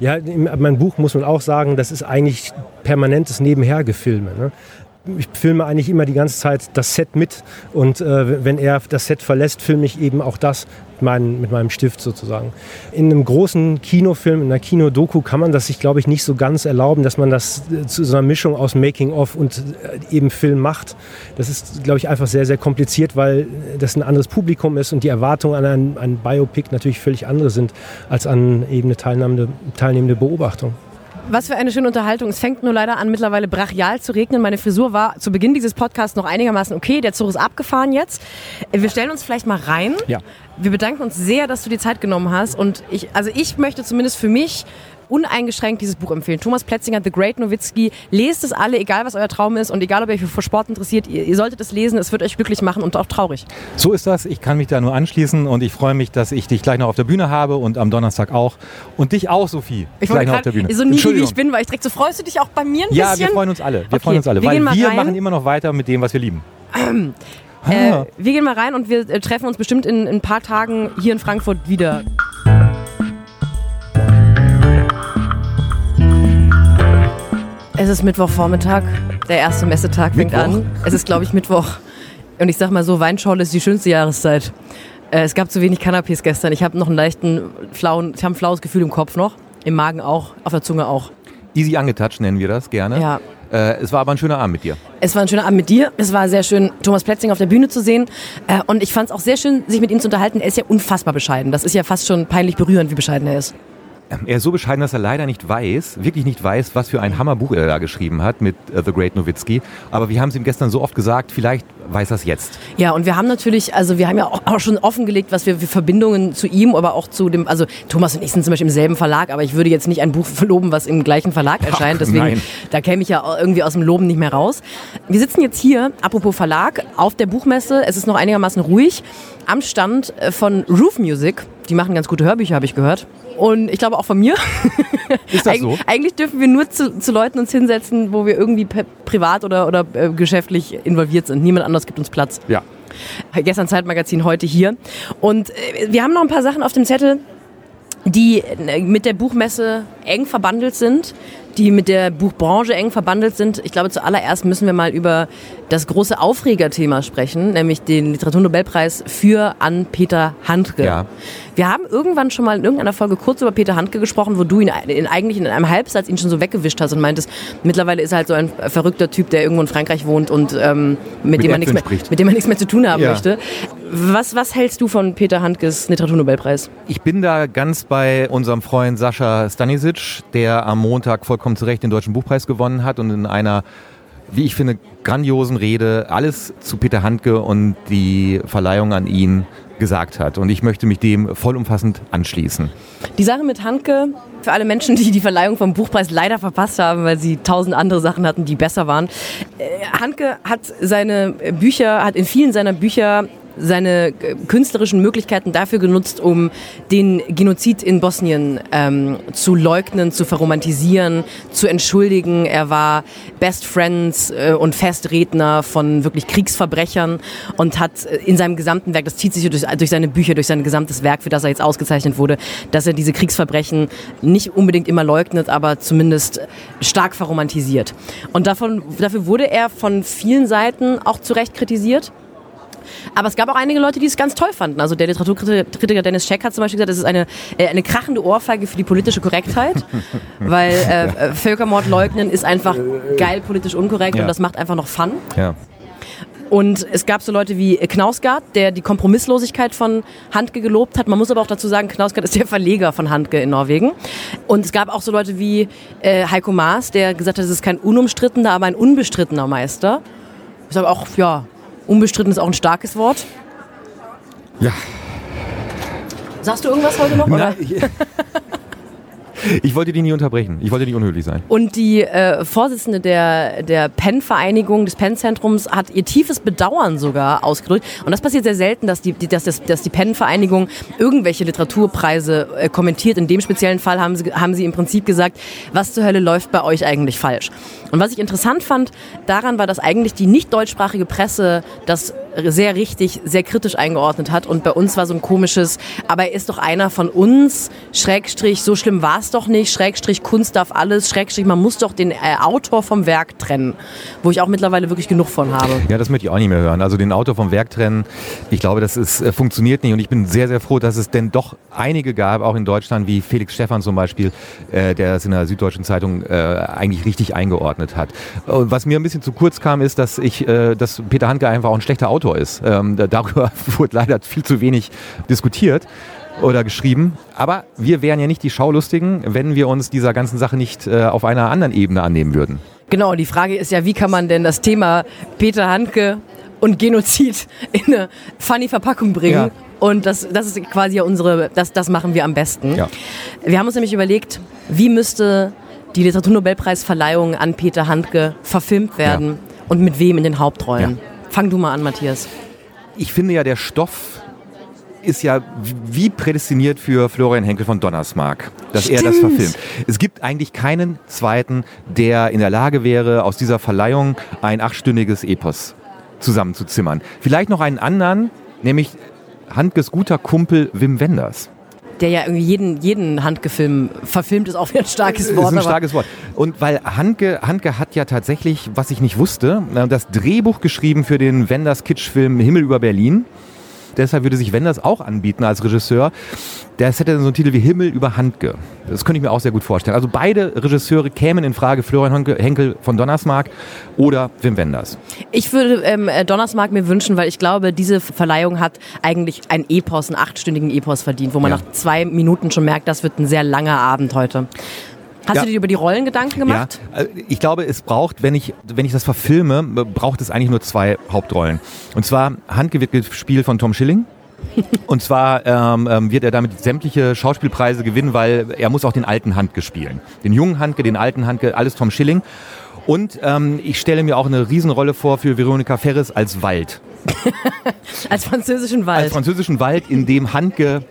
Ja, mein Buch muss man auch sagen, das ist eigentlich permanentes Nebenhergefilme. Ne? ich filme eigentlich immer die ganze Zeit das Set mit und äh, wenn er das Set verlässt, filme ich eben auch das mit, mein, mit meinem Stift sozusagen. In einem großen Kinofilm, in einer Kinodoku kann man das sich, glaube ich, nicht so ganz erlauben, dass man das äh, zu so einer Mischung aus Making-of und äh, eben Film macht. Das ist, glaube ich, einfach sehr, sehr kompliziert, weil das ein anderes Publikum ist und die Erwartungen an ein, ein Biopic natürlich völlig andere sind als an eben eine teilnehmende, teilnehmende Beobachtung. Was für eine schöne Unterhaltung. Es fängt nur leider an, mittlerweile brachial zu regnen. Meine Frisur war zu Beginn dieses Podcasts noch einigermaßen okay. Der Zug ist abgefahren jetzt. Wir stellen uns vielleicht mal rein. Ja. Wir bedanken uns sehr, dass du die Zeit genommen hast. Und ich, also ich möchte zumindest für mich uneingeschränkt dieses Buch empfehlen. Thomas Pletzinger, The Great Nowitzki. Lest es alle, egal was euer Traum ist und egal ob ihr euch für Sport interessiert. Ihr, ihr solltet es lesen, es wird euch glücklich machen und auch traurig. So ist das. Ich kann mich da nur anschließen und ich freue mich, dass ich dich gleich noch auf der Bühne habe und am Donnerstag auch. Und dich auch, Sophie. Ich gleich noch auf der Bühne. So nie wie ich bin, weil ich direkt so freust du dich auch bei mir ein ja, bisschen? Ja, wir freuen uns alle. Wir okay. freuen uns alle, wir weil wir rein. machen immer noch weiter mit dem, was wir lieben. Ähm, äh, wir gehen mal rein und wir äh, treffen uns bestimmt in, in ein paar Tagen hier in Frankfurt wieder. Es ist Mittwochvormittag, der erste Messetag fängt Mittwoch. an. Es ist, glaube ich, Mittwoch. Und ich sag mal so, Weinschorle ist die schönste Jahreszeit. Äh, es gab zu wenig Canapés gestern. Ich habe noch einen leichten flauen, ich habe ein flaues Gefühl im Kopf noch, im Magen auch, auf der Zunge auch. Easy angetouched nennen wir das gerne. Ja. Äh, es war aber ein schöner Abend mit dir. Es war ein schöner Abend mit dir. Es war sehr schön, Thomas Plätzing auf der Bühne zu sehen. Äh, und ich fand es auch sehr schön, sich mit ihm zu unterhalten. Er ist ja unfassbar bescheiden. Das ist ja fast schon peinlich berührend, wie bescheiden er ist. Er ist so bescheiden, dass er leider nicht weiß, wirklich nicht weiß, was für ein Hammerbuch er da geschrieben hat mit uh, The Great Nowitzki. Aber wir haben es ihm gestern so oft gesagt, vielleicht weiß er es jetzt. Ja, und wir haben natürlich, also wir haben ja auch schon offengelegt, was wir für Verbindungen zu ihm, aber auch zu dem, also Thomas und ich sind zum Beispiel im selben Verlag, aber ich würde jetzt nicht ein Buch verloben, was im gleichen Verlag erscheint. Deswegen, nein. da käme ich ja irgendwie aus dem Loben nicht mehr raus. Wir sitzen jetzt hier, apropos Verlag, auf der Buchmesse. Es ist noch einigermaßen ruhig am Stand äh, von Roof Music. Die machen ganz gute Hörbücher, habe ich gehört. Und ich glaube auch von mir. Ist das so? Eig eigentlich dürfen wir nur zu, zu, Leuten uns hinsetzen, wo wir irgendwie privat oder, oder äh, geschäftlich involviert sind. Niemand anders gibt uns Platz. Ja. Gestern Zeitmagazin, heute hier. Und äh, wir haben noch ein paar Sachen auf dem Zettel, die äh, mit der Buchmesse eng verbandelt sind die mit der Buchbranche eng verbandelt sind. Ich glaube, zuallererst müssen wir mal über das große Aufregerthema sprechen, nämlich den Literaturnobelpreis für an Peter Handke. Ja. Wir haben irgendwann schon mal in irgendeiner Folge kurz über Peter Handke gesprochen, wo du ihn in, eigentlich in einem Halbsatz ihn schon so weggewischt hast und meintest, mittlerweile ist er halt so ein verrückter Typ, der irgendwo in Frankreich wohnt und ähm, mit, mit, dem man nichts mehr, mit dem man nichts mehr zu tun haben ja. möchte. Was, was hältst du von Peter Handkes Literaturnobelpreis? Ich bin da ganz bei unserem Freund Sascha Stanisic, der am Montag vollkommen zu Recht den Deutschen Buchpreis gewonnen hat und in einer, wie ich finde, grandiosen Rede alles zu Peter Handke und die Verleihung an ihn gesagt hat. Und ich möchte mich dem vollumfassend anschließen. Die Sache mit Handke, für alle Menschen, die die Verleihung vom Buchpreis leider verpasst haben, weil sie tausend andere Sachen hatten, die besser waren. Äh, Handke hat seine Bücher, hat in vielen seiner Bücher seine äh, künstlerischen Möglichkeiten dafür genutzt, um den Genozid in Bosnien ähm, zu leugnen, zu verromantisieren, zu entschuldigen. Er war Best Friends äh, und Festredner von wirklich Kriegsverbrechern und hat äh, in seinem gesamten Werk, das zieht sich durch, durch seine Bücher, durch sein gesamtes Werk, für das er jetzt ausgezeichnet wurde, dass er diese Kriegsverbrechen nicht unbedingt immer leugnet, aber zumindest stark verromantisiert. Und davon, dafür wurde er von vielen Seiten auch zu Recht kritisiert. Aber es gab auch einige Leute, die es ganz toll fanden. Also der Literaturkritiker Dennis Scheck hat zum Beispiel gesagt, es ist eine, äh, eine krachende Ohrfeige für die politische Korrektheit, weil äh, äh, Völkermord leugnen ist einfach geil politisch unkorrekt ja. und das macht einfach noch Fun. Ja. Und es gab so Leute wie Knausgard, der die Kompromisslosigkeit von Handke gelobt hat. Man muss aber auch dazu sagen, Knausgard ist der Verleger von Handke in Norwegen. Und es gab auch so Leute wie äh, Heiko Maas, der gesagt hat, es ist kein unumstrittener, aber ein unbestrittener Meister. Ich sage auch, ja, unbestritten ist auch ein starkes Wort. Ja. Sagst du irgendwas heute noch? Oder? Ich wollte die nie unterbrechen. Ich wollte nicht unhöflich sein. Und die äh, Vorsitzende der, der PEN-Vereinigung, des PEN-Zentrums, hat ihr tiefes Bedauern sogar ausgedrückt. Und das passiert sehr selten, dass die, dass, das, dass die PEN-Vereinigung irgendwelche Literaturpreise äh, kommentiert. In dem speziellen Fall haben sie, haben sie im Prinzip gesagt, was zur Hölle läuft bei euch eigentlich falsch. Und was ich interessant fand daran war, dass eigentlich die nicht deutschsprachige Presse das sehr richtig, sehr kritisch eingeordnet hat. Und bei uns war so ein komisches, aber er ist doch einer von uns, Schrägstrich, so schlimm war es doch nicht, Schrägstrich, Kunst darf alles, Schrägstrich, man muss doch den äh, Autor vom Werk trennen. Wo ich auch mittlerweile wirklich genug von habe. Ja, das möchte ich auch nicht mehr hören. Also den Autor vom Werk trennen, ich glaube, das ist, äh, funktioniert nicht. Und ich bin sehr, sehr froh, dass es denn doch einige gab, auch in Deutschland, wie Felix Stephan zum Beispiel, äh, der es in der Süddeutschen Zeitung äh, eigentlich richtig eingeordnet hat. Und was mir ein bisschen zu kurz kam, ist, dass ich, äh, dass Peter Handke einfach auch ein schlechter Autor ist. Ähm, darüber wurde leider viel zu wenig diskutiert oder geschrieben. Aber wir wären ja nicht die Schaulustigen, wenn wir uns dieser ganzen Sache nicht äh, auf einer anderen Ebene annehmen würden. Genau, die Frage ist ja, wie kann man denn das Thema Peter Handke und Genozid in eine funny Verpackung bringen? Ja. Und das, das ist quasi ja unsere, das, das machen wir am besten. Ja. Wir haben uns nämlich überlegt, wie müsste die Literaturnobelpreisverleihung an Peter Handke verfilmt werden ja. und mit wem in den Hauptrollen. Fang du mal an, Matthias. Ich finde ja, der Stoff ist ja wie prädestiniert für Florian Henkel von Donnersmarck, dass Stimmt. er das verfilmt. Es gibt eigentlich keinen zweiten, der in der Lage wäre, aus dieser Verleihung ein achtstündiges Epos zusammenzuzimmern. Vielleicht noch einen anderen, nämlich Handkes guter Kumpel Wim Wenders der ja irgendwie jeden, jeden Handke-Film verfilmt, ist auch wieder ein starkes Wort. Ist ein starkes Wort. Und weil Handke, Handke hat ja tatsächlich, was ich nicht wusste, das Drehbuch geschrieben für den Wenders Kitsch-Film Himmel über Berlin. Deshalb würde sich Wenders auch anbieten als Regisseur. Der hätte dann so einen Titel wie Himmel über Handke. Das könnte ich mir auch sehr gut vorstellen. Also beide Regisseure kämen in Frage, Florian Henkel von Donnersmark oder Wim Wenders. Ich würde ähm, Donnersmark mir wünschen, weil ich glaube, diese Verleihung hat eigentlich ein Epos, einen achtstündigen Epos verdient, wo man ja. nach zwei Minuten schon merkt, das wird ein sehr langer Abend heute. Hast ja. du dir über die Rollen Gedanken gemacht? Ja, äh, ich glaube, es braucht, wenn ich, wenn ich das verfilme, braucht es eigentlich nur zwei Hauptrollen. Und zwar Handke wird gespielt von Tom Schilling. Und zwar ähm, ähm, wird er damit sämtliche Schauspielpreise gewinnen, weil er muss auch den alten Handke spielen. Den jungen Handke, den alten Handke, alles Tom Schilling. Und ähm, ich stelle mir auch eine Riesenrolle vor für Veronika Ferres als Wald. als französischen Wald. Als französischen Wald, in dem Handke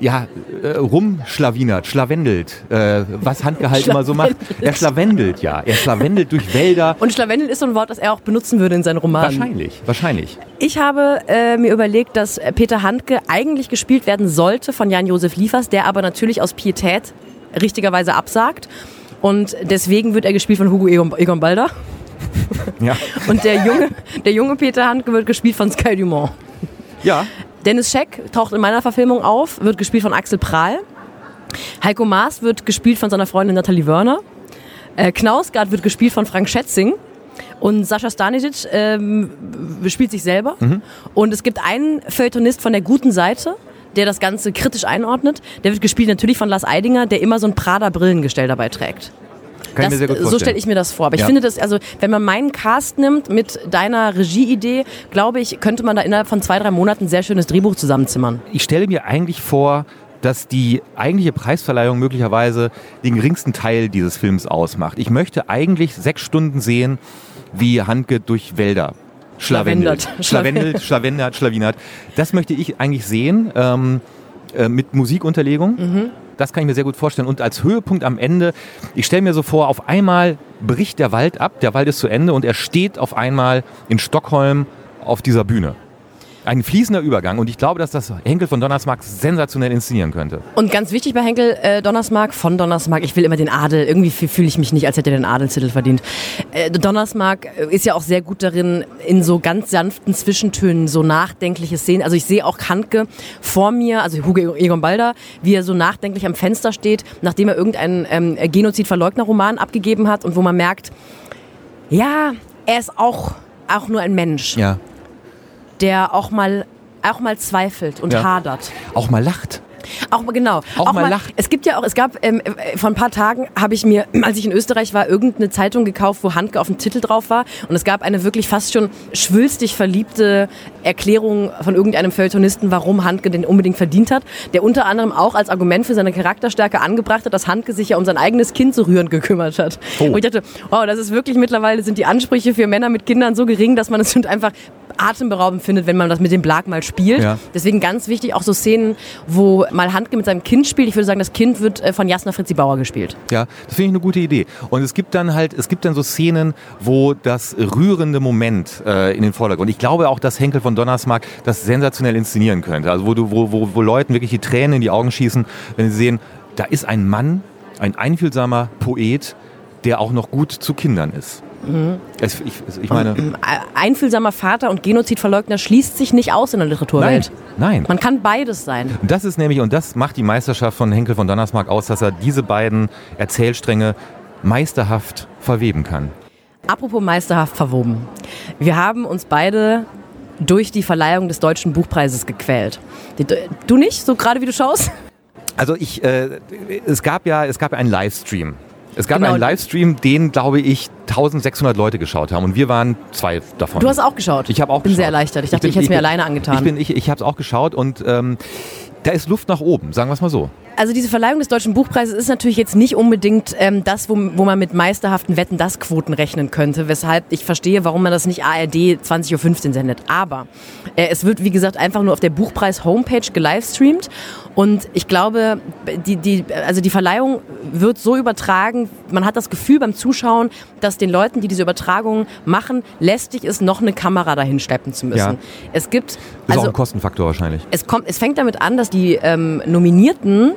ja, äh, rumschlawinert, schlawendelt, äh, was Handke halt immer so macht. Er schlawendelt, ja. Er schlawendelt durch Wälder. Und schlawendelt ist so ein Wort, das er auch benutzen würde in seinen Romanen. Wahrscheinlich, wahrscheinlich. Ich habe äh, mir überlegt, dass Peter Handke eigentlich gespielt werden sollte von Jan-Josef Liefers, der aber natürlich aus Pietät richtigerweise absagt. Und deswegen wird er gespielt von Hugo Egon, Egon Balder. Ja. Und der junge, der junge Peter Handke wird gespielt von Sky Dumont. Ja. Dennis Scheck taucht in meiner Verfilmung auf, wird gespielt von Axel Prahl. Heiko Maas wird gespielt von seiner Freundin Nathalie Wörner. Äh, Knausgard wird gespielt von Frank Schätzing. Und Sascha Stanisic ähm, spielt sich selber. Mhm. Und es gibt einen Feuilletonist von der guten Seite, der das Ganze kritisch einordnet. Der wird gespielt natürlich von Lars Eidinger, der immer so ein Prada-Brillengestell dabei trägt. Kann das, mir sehr gut vorstellen. So stelle ich mir das vor. Aber ja. ich finde das, also wenn man meinen Cast nimmt mit deiner Regieidee, glaube ich, könnte man da innerhalb von zwei, drei Monaten ein sehr schönes Drehbuch zusammenzimmern. Ich stelle mir eigentlich vor, dass die eigentliche Preisverleihung möglicherweise den geringsten Teil dieses Films ausmacht. Ich möchte eigentlich sechs Stunden sehen, wie Handke durch Wälder schlawendelt. Schlawendelt, schlawendert, schlawinert. Das möchte ich eigentlich sehen ähm, äh, mit Musikunterlegung. Mhm. Das kann ich mir sehr gut vorstellen. Und als Höhepunkt am Ende, ich stelle mir so vor, auf einmal bricht der Wald ab, der Wald ist zu Ende und er steht auf einmal in Stockholm auf dieser Bühne ein fließender Übergang und ich glaube, dass das Henkel von Donnersmarck sensationell inszenieren könnte. Und ganz wichtig bei Henkel äh, Donnersmarck, von Donnersmarck, ich will immer den Adel, irgendwie fühle ich mich nicht, als hätte er den Adelstitel verdient. Äh, Donnersmarck äh, ist ja auch sehr gut darin, in so ganz sanften Zwischentönen so nachdenkliche Szenen, also ich sehe auch Handke vor mir, also Hugo Egon Balder, wie er so nachdenklich am Fenster steht, nachdem er irgendeinen ähm, Genozid-Verleugner-Roman abgegeben hat und wo man merkt, ja, er ist auch auch nur ein Mensch. Ja. Der auch mal auch mal zweifelt und Ja. hadert. Auch mal lacht. Auch mal genau. Auch mal lacht. Es gibt ja auch, es gab ähm, äh, vor ein paar Tagen habe ich mir, als ich in Österreich war, irgendeine Zeitung gekauft, wo Handke auf dem Titel drauf war und es gab eine wirklich fast schon schwülstig verliebte Erklärung von irgendeinem Feuilletonisten, warum Handke den unbedingt verdient hat, der unter anderem auch als Argument für seine Charakterstärke angebracht hat, dass Handke sich ja um sein eigenes Kind so rührend gekümmert hat. Oh. Und ich dachte, wow, das ist wirklich mittlerweile sind die Ansprüche für Männer mit Kindern so gering, dass man es schon einfach atemberaubend findet, wenn man das mit dem Blag mal spielt. Ja. Deswegen ganz wichtig auch so Szenen, wo mal Handke mit seinem Kind spielt. Ich würde sagen, das Kind wird äh, von Jasna Fritzi Bauer gespielt. Ja, das finde ich eine gute Idee. Und es gibt dann halt, es gibt dann so Szenen, wo das rührende Moment äh, in den Vordergrund. Ich glaube auch, dass Henkel von Donnersmarck das sensationell inszenieren könnte. Also wo du, wo, wo, wo Leuten wirklich die Tränen in die Augen schießen, wenn sie sehen, da ist ein Mann, ein einfühlsamer Poet, der auch noch gut zu Kindern ist. Es, ich, ich meine, Äh, Einfühlsamer Vater und Genozidverleugner schließt sich nicht aus in der nein, Literaturwelt. nein. Man kann beides sein. Und Das ist nämlich, und das macht die Meisterschaft von Henkel von Donnersmarck aus, dass er diese beiden Erzählstränge meisterhaft verweben kann. Apropos meisterhaft verwoben. Wir haben uns beide durch die Verleihung des Deutschen Buchpreises gequält. Du nicht, so gerade wie du schaust? Also ich, äh, es gab ja, es gab ja einen Livestream. Es gab Genau. einen Livestream, den glaube ich 1600 Leute geschaut haben und wir waren zwei davon. Du hast auch geschaut. Ich habe auch bin geschaut. sehr erleichtert. Ich dachte, bin- ich, hätte es mir alleine angetan. Ich bin, ich, ich habe es auch geschaut und ähm, da ist Luft nach oben, sagen wir es mal so. Also diese Verleihung des Deutschen Buchpreises ist natürlich jetzt nicht unbedingt ähm, das, wo, wo man mit meisterhaften Wetten das Quoten rechnen könnte, weshalb ich verstehe, warum man das nicht ARD 20.15 Uhr sendet. Aber äh, es wird, wie gesagt, einfach nur auf der Buchpreis-Homepage gelivestreamt und ich glaube, die, die, also die Verleihung wird so übertragen, man hat das Gefühl beim Zuschauen, dass den Leuten, die diese Übertragung machen, lästig ist, noch eine Kamera dahin schleppen zu müssen. Ja. Es gibt... Ist auch also ein Kostenfaktor wahrscheinlich. es, kommt, es fängt damit an, dass die ähm, Nominierten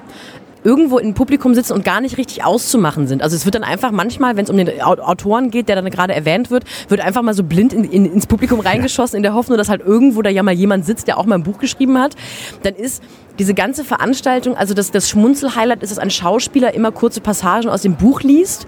irgendwo im Publikum sitzen und gar nicht richtig auszumachen sind. Also es wird dann einfach manchmal, wenn es um den Au- Autoren geht, der dann gerade erwähnt wird, wird einfach mal so blind in, in, ins Publikum reingeschossen in der Hoffnung, dass halt irgendwo da ja mal jemand sitzt, der auch mal ein Buch geschrieben hat. Dann ist diese ganze Veranstaltung, also das, das Schmunzel-Highlight ist, dass ein Schauspieler immer kurze Passagen aus dem Buch liest.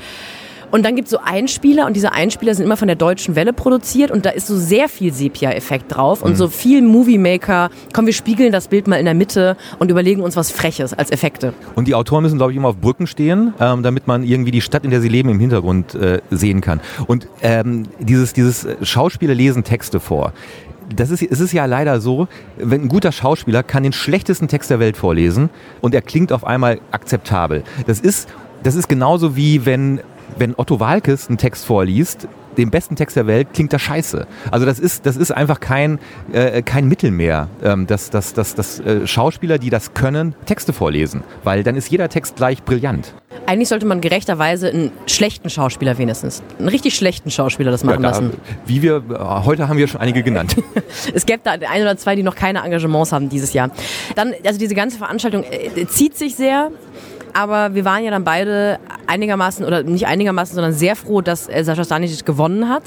Und dann gibt es so Einspieler und diese Einspieler sind immer von der Deutschen Welle produziert und da ist so sehr viel Sepia-Effekt drauf und so viel Movie-Maker. Komm, wir spiegeln das Bild mal in der Mitte und überlegen uns was Freches als Effekte. Und die Autoren müssen, glaube ich, immer auf Brücken stehen, ähm, damit man irgendwie die Stadt, in der sie leben, im Hintergrund äh, sehen kann. Und ähm, dieses, dieses Schauspieler lesen Texte vor. Das ist, es ist ja leider so, wenn ein guter Schauspieler kann den schlechtesten Text der Welt vorlesen und er klingt auf einmal akzeptabel. Das ist, das ist genauso wie wenn, wenn Otto Walkes einen Text vorliest, den besten Text der Welt, klingt das scheiße. Also das ist, das ist einfach kein, äh, kein Mittel mehr, ähm, dass, dass, dass, dass äh, Schauspieler, die das können, Texte vorlesen. Weil dann ist jeder Text gleich brillant. Eigentlich sollte man gerechterweise einen schlechten Schauspieler wenigstens, einen richtig schlechten Schauspieler das machen Ja, da, lassen. wie wir, äh, heute haben wir schon einige genannt. Es gäbe da ein oder zwei, die noch keine Engagements haben dieses Jahr. Dann, also diese ganze Veranstaltung äh, zieht sich sehr. Aber wir waren ja dann beide einigermaßen, oder nicht einigermaßen, sondern sehr froh, dass äh, Sascha Stanisic gewonnen hat.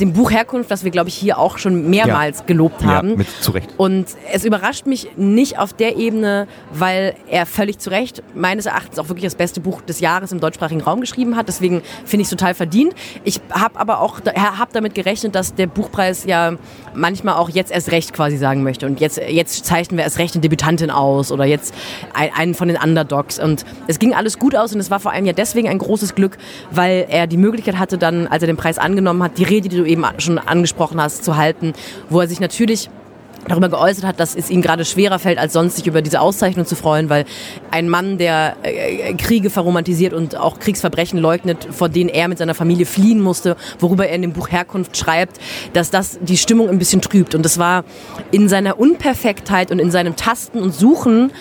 Dem Buch Herkunft, das wir, glaube ich, hier auch schon mehrmals gelobt haben. Ja, mit Zurecht. Und es überrascht mich nicht auf der Ebene, weil er völlig zu Recht meines Erachtens auch wirklich das beste Buch des Jahres im deutschsprachigen Raum geschrieben hat. Deswegen finde ich es total verdient. Ich habe aber auch hab damit gerechnet, dass der Buchpreis ja manchmal auch jetzt erst recht quasi sagen möchte. Und jetzt, jetzt zeichnen wir erst recht eine Debütantin aus oder jetzt ein- einen von den Underdogs. Und es ging alles gut aus und es war vor allem ja deswegen ein großes Glück, weil er die Möglichkeit hatte dann, als er den Preis angenommen hat, die Rede, die du eben schon angesprochen hast, zu halten, wo er sich natürlich darüber geäußert hat, dass es ihm gerade schwerer fällt, als sonst sich über diese Auszeichnung zu freuen, weil ein Mann, der äh, Kriege verromantisiert und auch Kriegsverbrechen leugnet, vor denen er mit seiner Familie fliehen musste, worüber er in dem Buch Herkunft schreibt, dass das die Stimmung ein bisschen trübt. Und das war in seiner Unperfektheit und in seinem Tasten und Suchen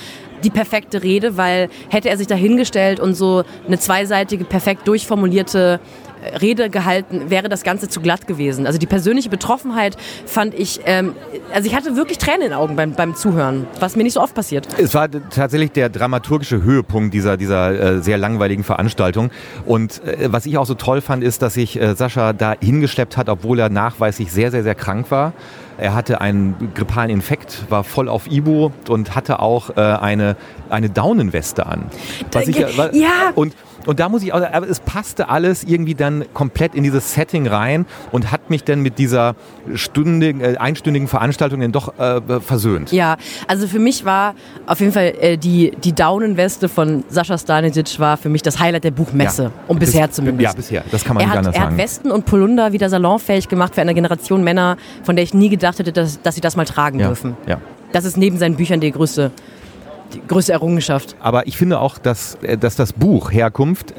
die perfekte Rede, weil hätte er sich dahingestellt und so eine zweiseitige, perfekt durchformulierte äh, Rede gehalten, wäre das Ganze zu glatt gewesen. Also die persönliche Betroffenheit fand ich, ähm, also ich hatte wirklich Tränen in den Augen beim, beim Zuhören, was mir nicht so oft passiert. Es war tatsächlich der dramaturgische Höhepunkt dieser, dieser äh, sehr langweiligen Veranstaltung. Und äh, was ich auch so toll fand, ist, dass sich äh, Sascha da hingeschleppt hat, obwohl er nachweislich sehr, sehr, sehr krank war. Er hatte einen grippalen Infekt, war voll auf Ibu und hatte auch äh, eine, eine Daunenweste an. Was ich, Ja. Und, und da muss ich auch, aber es passte alles irgendwie dann komplett in dieses Setting rein und hat mich dann mit dieser stündigen, äh, einstündigen Veranstaltung dann doch äh, versöhnt. Ja, also für mich war auf jeden Fall äh, die, die Daunenweste von Sascha Stanisic war für mich das Highlight der Buchmesse. Ja. Und bisher Bis, zumindest. Ja, bisher. Das kann man er nicht hat, anders er sagen. Er hat Westen und Polunder wieder salonfähig gemacht für eine Generation Männer, von der ich nie gedacht hätte, dass, dass sie das mal tragen ja. dürfen. Ja. Das ist neben seinen Büchern die größte, die größte Errungenschaft. Aber ich finde auch, dass, äh, dass das Buch Herkunft äh,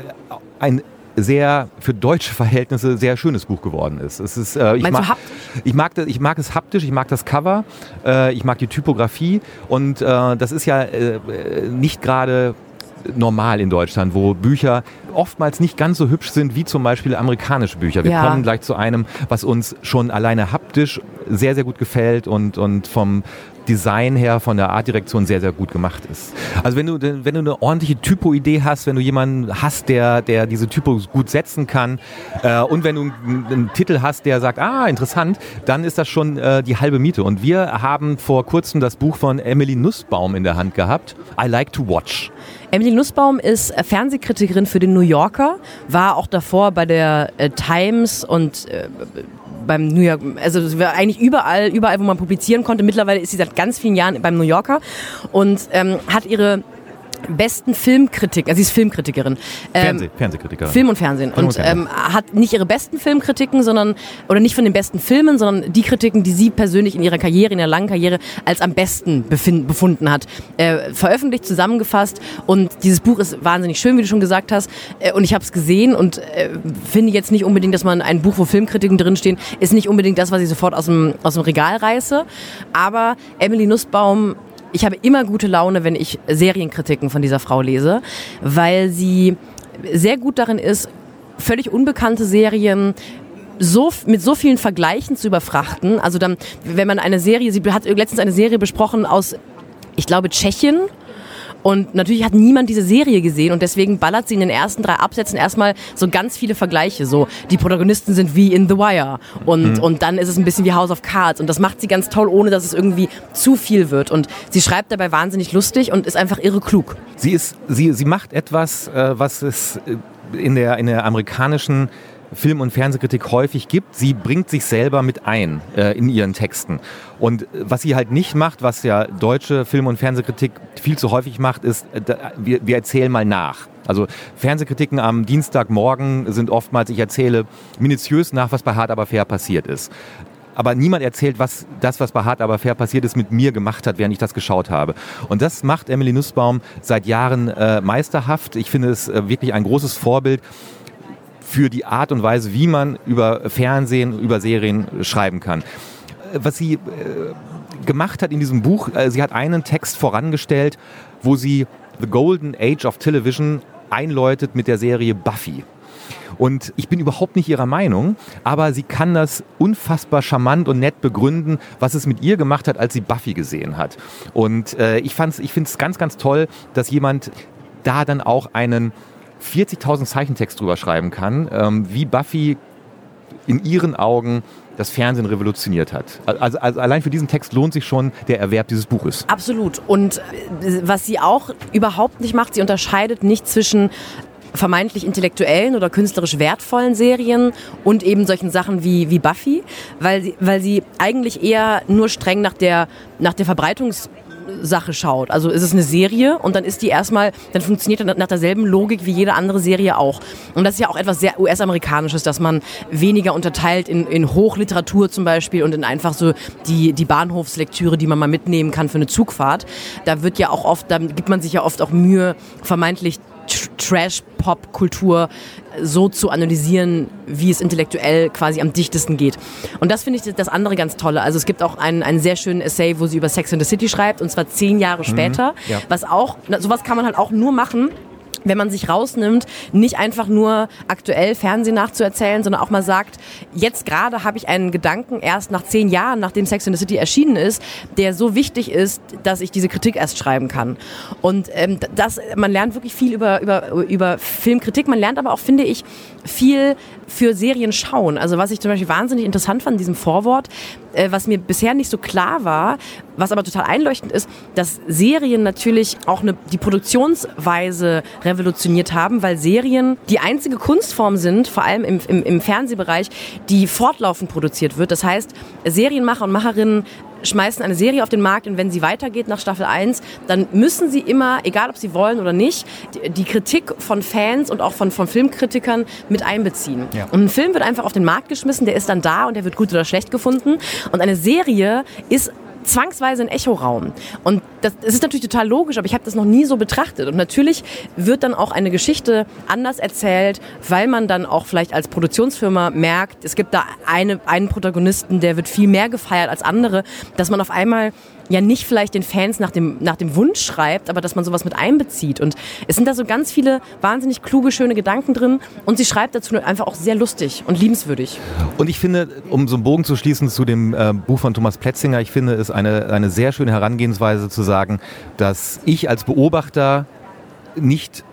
ein sehr für deutsche Verhältnisse sehr schönes Buch geworden ist. Es ist äh, ich, mag, ich, mag, ich mag es haptisch, ich mag das Cover, äh, ich mag die Typografie und äh, das ist ja äh, nicht gerade normal in Deutschland, wo Bücher oftmals nicht ganz so hübsch sind wie zum Beispiel amerikanische Bücher. Wir Ja. kommen gleich zu einem, was uns schon alleine haptisch sehr, sehr gut gefällt und, und vom Design her, von der Artdirektion sehr, sehr gut gemacht ist. Also wenn du, wenn du eine ordentliche Typo-Idee hast, wenn du jemanden hast, der, der diese Typo gut setzen kann äh, und wenn du einen, einen Titel hast, der sagt, ah, interessant, dann ist das schon äh, die halbe Miete. Und wir haben vor kurzem das Buch von Emily Nussbaum in der Hand gehabt, I Like to Watch. Emily Nussbaum ist Fernsehkritikerin für den New Yorker, war auch davor bei der äh, Times und äh, beim New York, also eigentlich überall, überall, wo man publizieren konnte. Mittlerweile ist sie seit ganz vielen Jahren beim New Yorker und ähm, hat ihre besten Filmkritiken, also sie ist Filmkritikerin. Ähm, Fernseh, Fernsehkritikerin. Film und Fernsehen. Film und und Fernsehen. Ähm, hat nicht ihre besten Filmkritiken, sondern, oder nicht von den besten Filmen, sondern die Kritiken, die sie persönlich in ihrer Karriere, in ihrer langen Karriere als am besten befunden hat, äh, veröffentlicht, zusammengefasst. Und dieses Buch ist wahnsinnig schön, wie du schon gesagt hast. Äh, und ich habe es gesehen und äh, finde jetzt nicht unbedingt, dass man ein Buch, wo Filmkritiken drinstehen, ist nicht unbedingt das, was ich sofort aus dem, aus dem Regal reiße. Aber Emily Nussbaum ich habe immer gute Laune, wenn ich Serienkritiken von dieser Frau lese, weil sie sehr gut darin ist, völlig unbekannte Serien so, mit so vielen Vergleichen zu überfrachten. Also dann, wenn man eine Serie, sie hat letztens eine Serie besprochen aus, ich glaube, Tschechien. Und natürlich hat niemand diese Serie gesehen und deswegen ballert sie in den ersten drei Absätzen erstmal so ganz viele Vergleiche. So, die Protagonisten sind wie in The Wire und, Mhm. und dann ist es ein bisschen wie House of Cards und das macht sie ganz toll, ohne dass es irgendwie zu viel wird. Und sie schreibt dabei wahnsinnig lustig und ist einfach irre klug. Sie, ist, sie, sie macht etwas, äh, was es äh, in der, in der amerikanischen Film- und Fernsehkritik häufig gibt. Sie bringt sich selber mit ein äh, in ihren Texten. Und äh, was sie halt nicht macht, was ja deutsche Film- und Fernsehkritik viel zu häufig macht, ist, äh, wir, wir erzählen mal nach. Also Fernsehkritiken am Dienstagmorgen sind oftmals, ich erzähle minutiös nach, was bei Hart aber fair passiert ist. Aber niemand erzählt, was das, was bei Hart aber fair passiert ist, mit mir gemacht hat, während ich das geschaut habe. Und das macht Emily Nussbaum seit Jahren äh, meisterhaft. Ich finde es äh, wirklich ein großes Vorbild für die Art und Weise, wie man über Fernsehen, über Serien schreiben kann. Äh, Was sie äh, gemacht hat in diesem Buch, äh, sie hat einen Text vorangestellt, wo sie The Golden Age of Television einläutet mit der Serie Buffy. Und ich bin überhaupt nicht ihrer Meinung, aber sie kann das unfassbar charmant und nett begründen, was es mit ihr gemacht hat, als sie Buffy gesehen hat. Und äh, ich, ich finde es ganz, ganz toll, dass jemand da dann auch einen 40.000 Zeichentext drüber schreiben kann, ähm, wie Buffy in ihren Augen das Fernsehen revolutioniert hat. Also, also allein für diesen Text lohnt sich schon der Erwerb dieses Buches. Absolut. Und äh, was sie auch überhaupt nicht macht, sie unterscheidet nicht zwischen vermeintlich intellektuellen oder künstlerisch wertvollen Serien und eben solchen Sachen wie, wie Buffy, weil sie, weil sie eigentlich eher nur streng nach der, nach der Verbreitungssache schaut. Also ist es eine Serie und dann ist die erstmal, dann funktioniert dann nach derselben Logik wie jede andere Serie auch. Und das ist ja auch etwas sehr US-amerikanisches, dass man weniger unterteilt in, in Hochliteratur zum Beispiel und in einfach so die, die Bahnhofslektüre, die man mal mitnehmen kann für eine Zugfahrt. Da wird ja auch oft, da gibt man sich ja oft auch Mühe, vermeintlich Tr- Trash-Pop-Kultur so zu analysieren, wie es intellektuell quasi am dichtesten geht. Und das finde ich das andere ganz tolle. Also es gibt auch einen, einen sehr schönen Essay, wo sie über Sex in the City schreibt, und zwar zehn Jahre später. ja. Was auch, sowas kann man halt auch nur machen, wenn man sich rausnimmt, nicht einfach nur aktuell Fernsehen nachzuerzählen, sondern auch mal sagt, jetzt gerade habe ich einen Gedanken erst nach zehn Jahren, nachdem Sex in the City erschienen ist, der so wichtig ist, dass ich diese Kritik erst schreiben kann. Und ähm, das, man lernt wirklich viel über, über, über Filmkritik, man lernt aber auch, finde ich, viel für Serien schauen. Also was ich zum Beispiel wahnsinnig interessant fand in diesem Vorwort, äh, was mir bisher nicht so klar war, was aber total einleuchtend ist, dass Serien natürlich auch eine, die Produktionsweise revolutioniert haben, weil Serien die einzige Kunstform sind, vor allem im, im, im Fernsehbereich, die fortlaufend produziert wird. Das heißt, Serienmacher und Macherinnen schmeißen eine Serie auf den Markt und wenn sie weitergeht nach Staffel 1, dann müssen sie immer, egal ob sie wollen oder nicht, die Kritik von Fans und auch von, von Filmkritikern mit einbeziehen. Ja. Und ein Film wird einfach auf den Markt geschmissen, der ist dann da und der wird gut oder schlecht gefunden. Und eine Serie ist zwangsweise ein Echoraum. Und das, das ist natürlich total logisch, aber ich habe das noch nie so betrachtet. Und natürlich wird dann auch eine Geschichte anders erzählt, weil man dann auch vielleicht als Produktionsfirma merkt, es gibt da eine, einen Protagonisten, der wird viel mehr gefeiert als andere, dass man auf einmal ja nicht vielleicht den Fans nach dem, nach dem Wunsch schreibt, aber dass man sowas mit einbezieht. Und es sind da so ganz viele wahnsinnig kluge, schöne Gedanken drin und sie schreibt dazu einfach auch sehr lustig und liebenswürdig. Und ich finde, um so einen Bogen zu schließen zu dem äh, Buch von Thomas Pletzinger, ich finde es eine, eine sehr schöne Herangehensweise zu sagen, dass ich als Beobachter nicht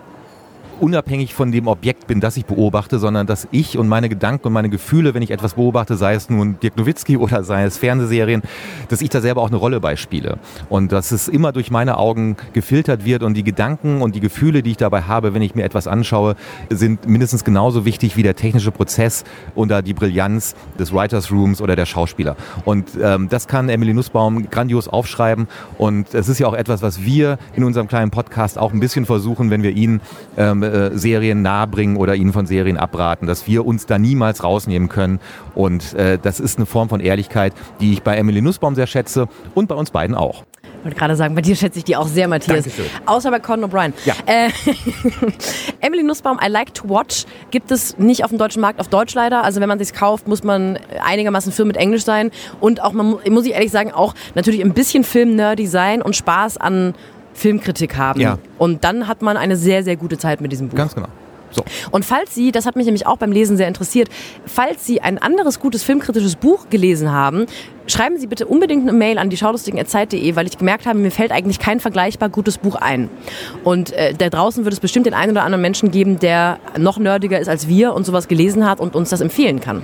unabhängig von dem Objekt bin, das ich beobachte, sondern dass ich und meine Gedanken und meine Gefühle, wenn ich etwas beobachte, sei es nun Dirk Nowitzki oder sei es Fernsehserien, dass ich da selber auch eine Rolle beispiele. Und dass es immer durch meine Augen gefiltert wird und die Gedanken und die Gefühle, die ich dabei habe, wenn ich mir etwas anschaue, sind mindestens genauso wichtig wie der technische Prozess oder die Brillanz des Writers Rooms oder der Schauspieler. Und ähm, das kann Emily Nussbaum grandios aufschreiben. Und es ist ja auch etwas, was wir in unserem kleinen Podcast auch ein bisschen versuchen, wenn wir ihn ähm, äh, Serien nahebringen oder ihnen von Serien abraten, dass wir uns da niemals rausnehmen können. Und äh, das ist eine Form von Ehrlichkeit, die ich bei Emily Nussbaum sehr schätze und bei uns beiden auch. Ich wollte gerade sagen, bei dir schätze ich die auch sehr, Matthias. Dankeschön. Außer bei Conan O'Brien. Ja. Äh, Emily Nussbaum, I Like to Watch, gibt es nicht auf dem deutschen Markt, auf Deutsch leider. Also wenn man sich kauft, muss man einigermaßen Film mit Englisch sein. Und auch, man, muss ich ehrlich sagen, auch natürlich ein bisschen Film-nerdy sein und Spaß an Filmkritik haben. Ja. Und dann hat man eine sehr, sehr gute Zeit mit diesem Buch. Ganz genau. So. Und falls Sie, das hat mich nämlich auch beim Lesen sehr interessiert, falls Sie ein anderes gutes filmkritisches Buch gelesen haben, schreiben Sie bitte unbedingt eine Mail an die schaulustigen.zeit.de, weil ich gemerkt habe, mir fällt eigentlich kein vergleichbar gutes Buch ein. Und äh, da draußen wird es bestimmt den einen oder anderen Menschen geben, der noch nerdiger ist als wir und sowas gelesen hat und uns das empfehlen kann.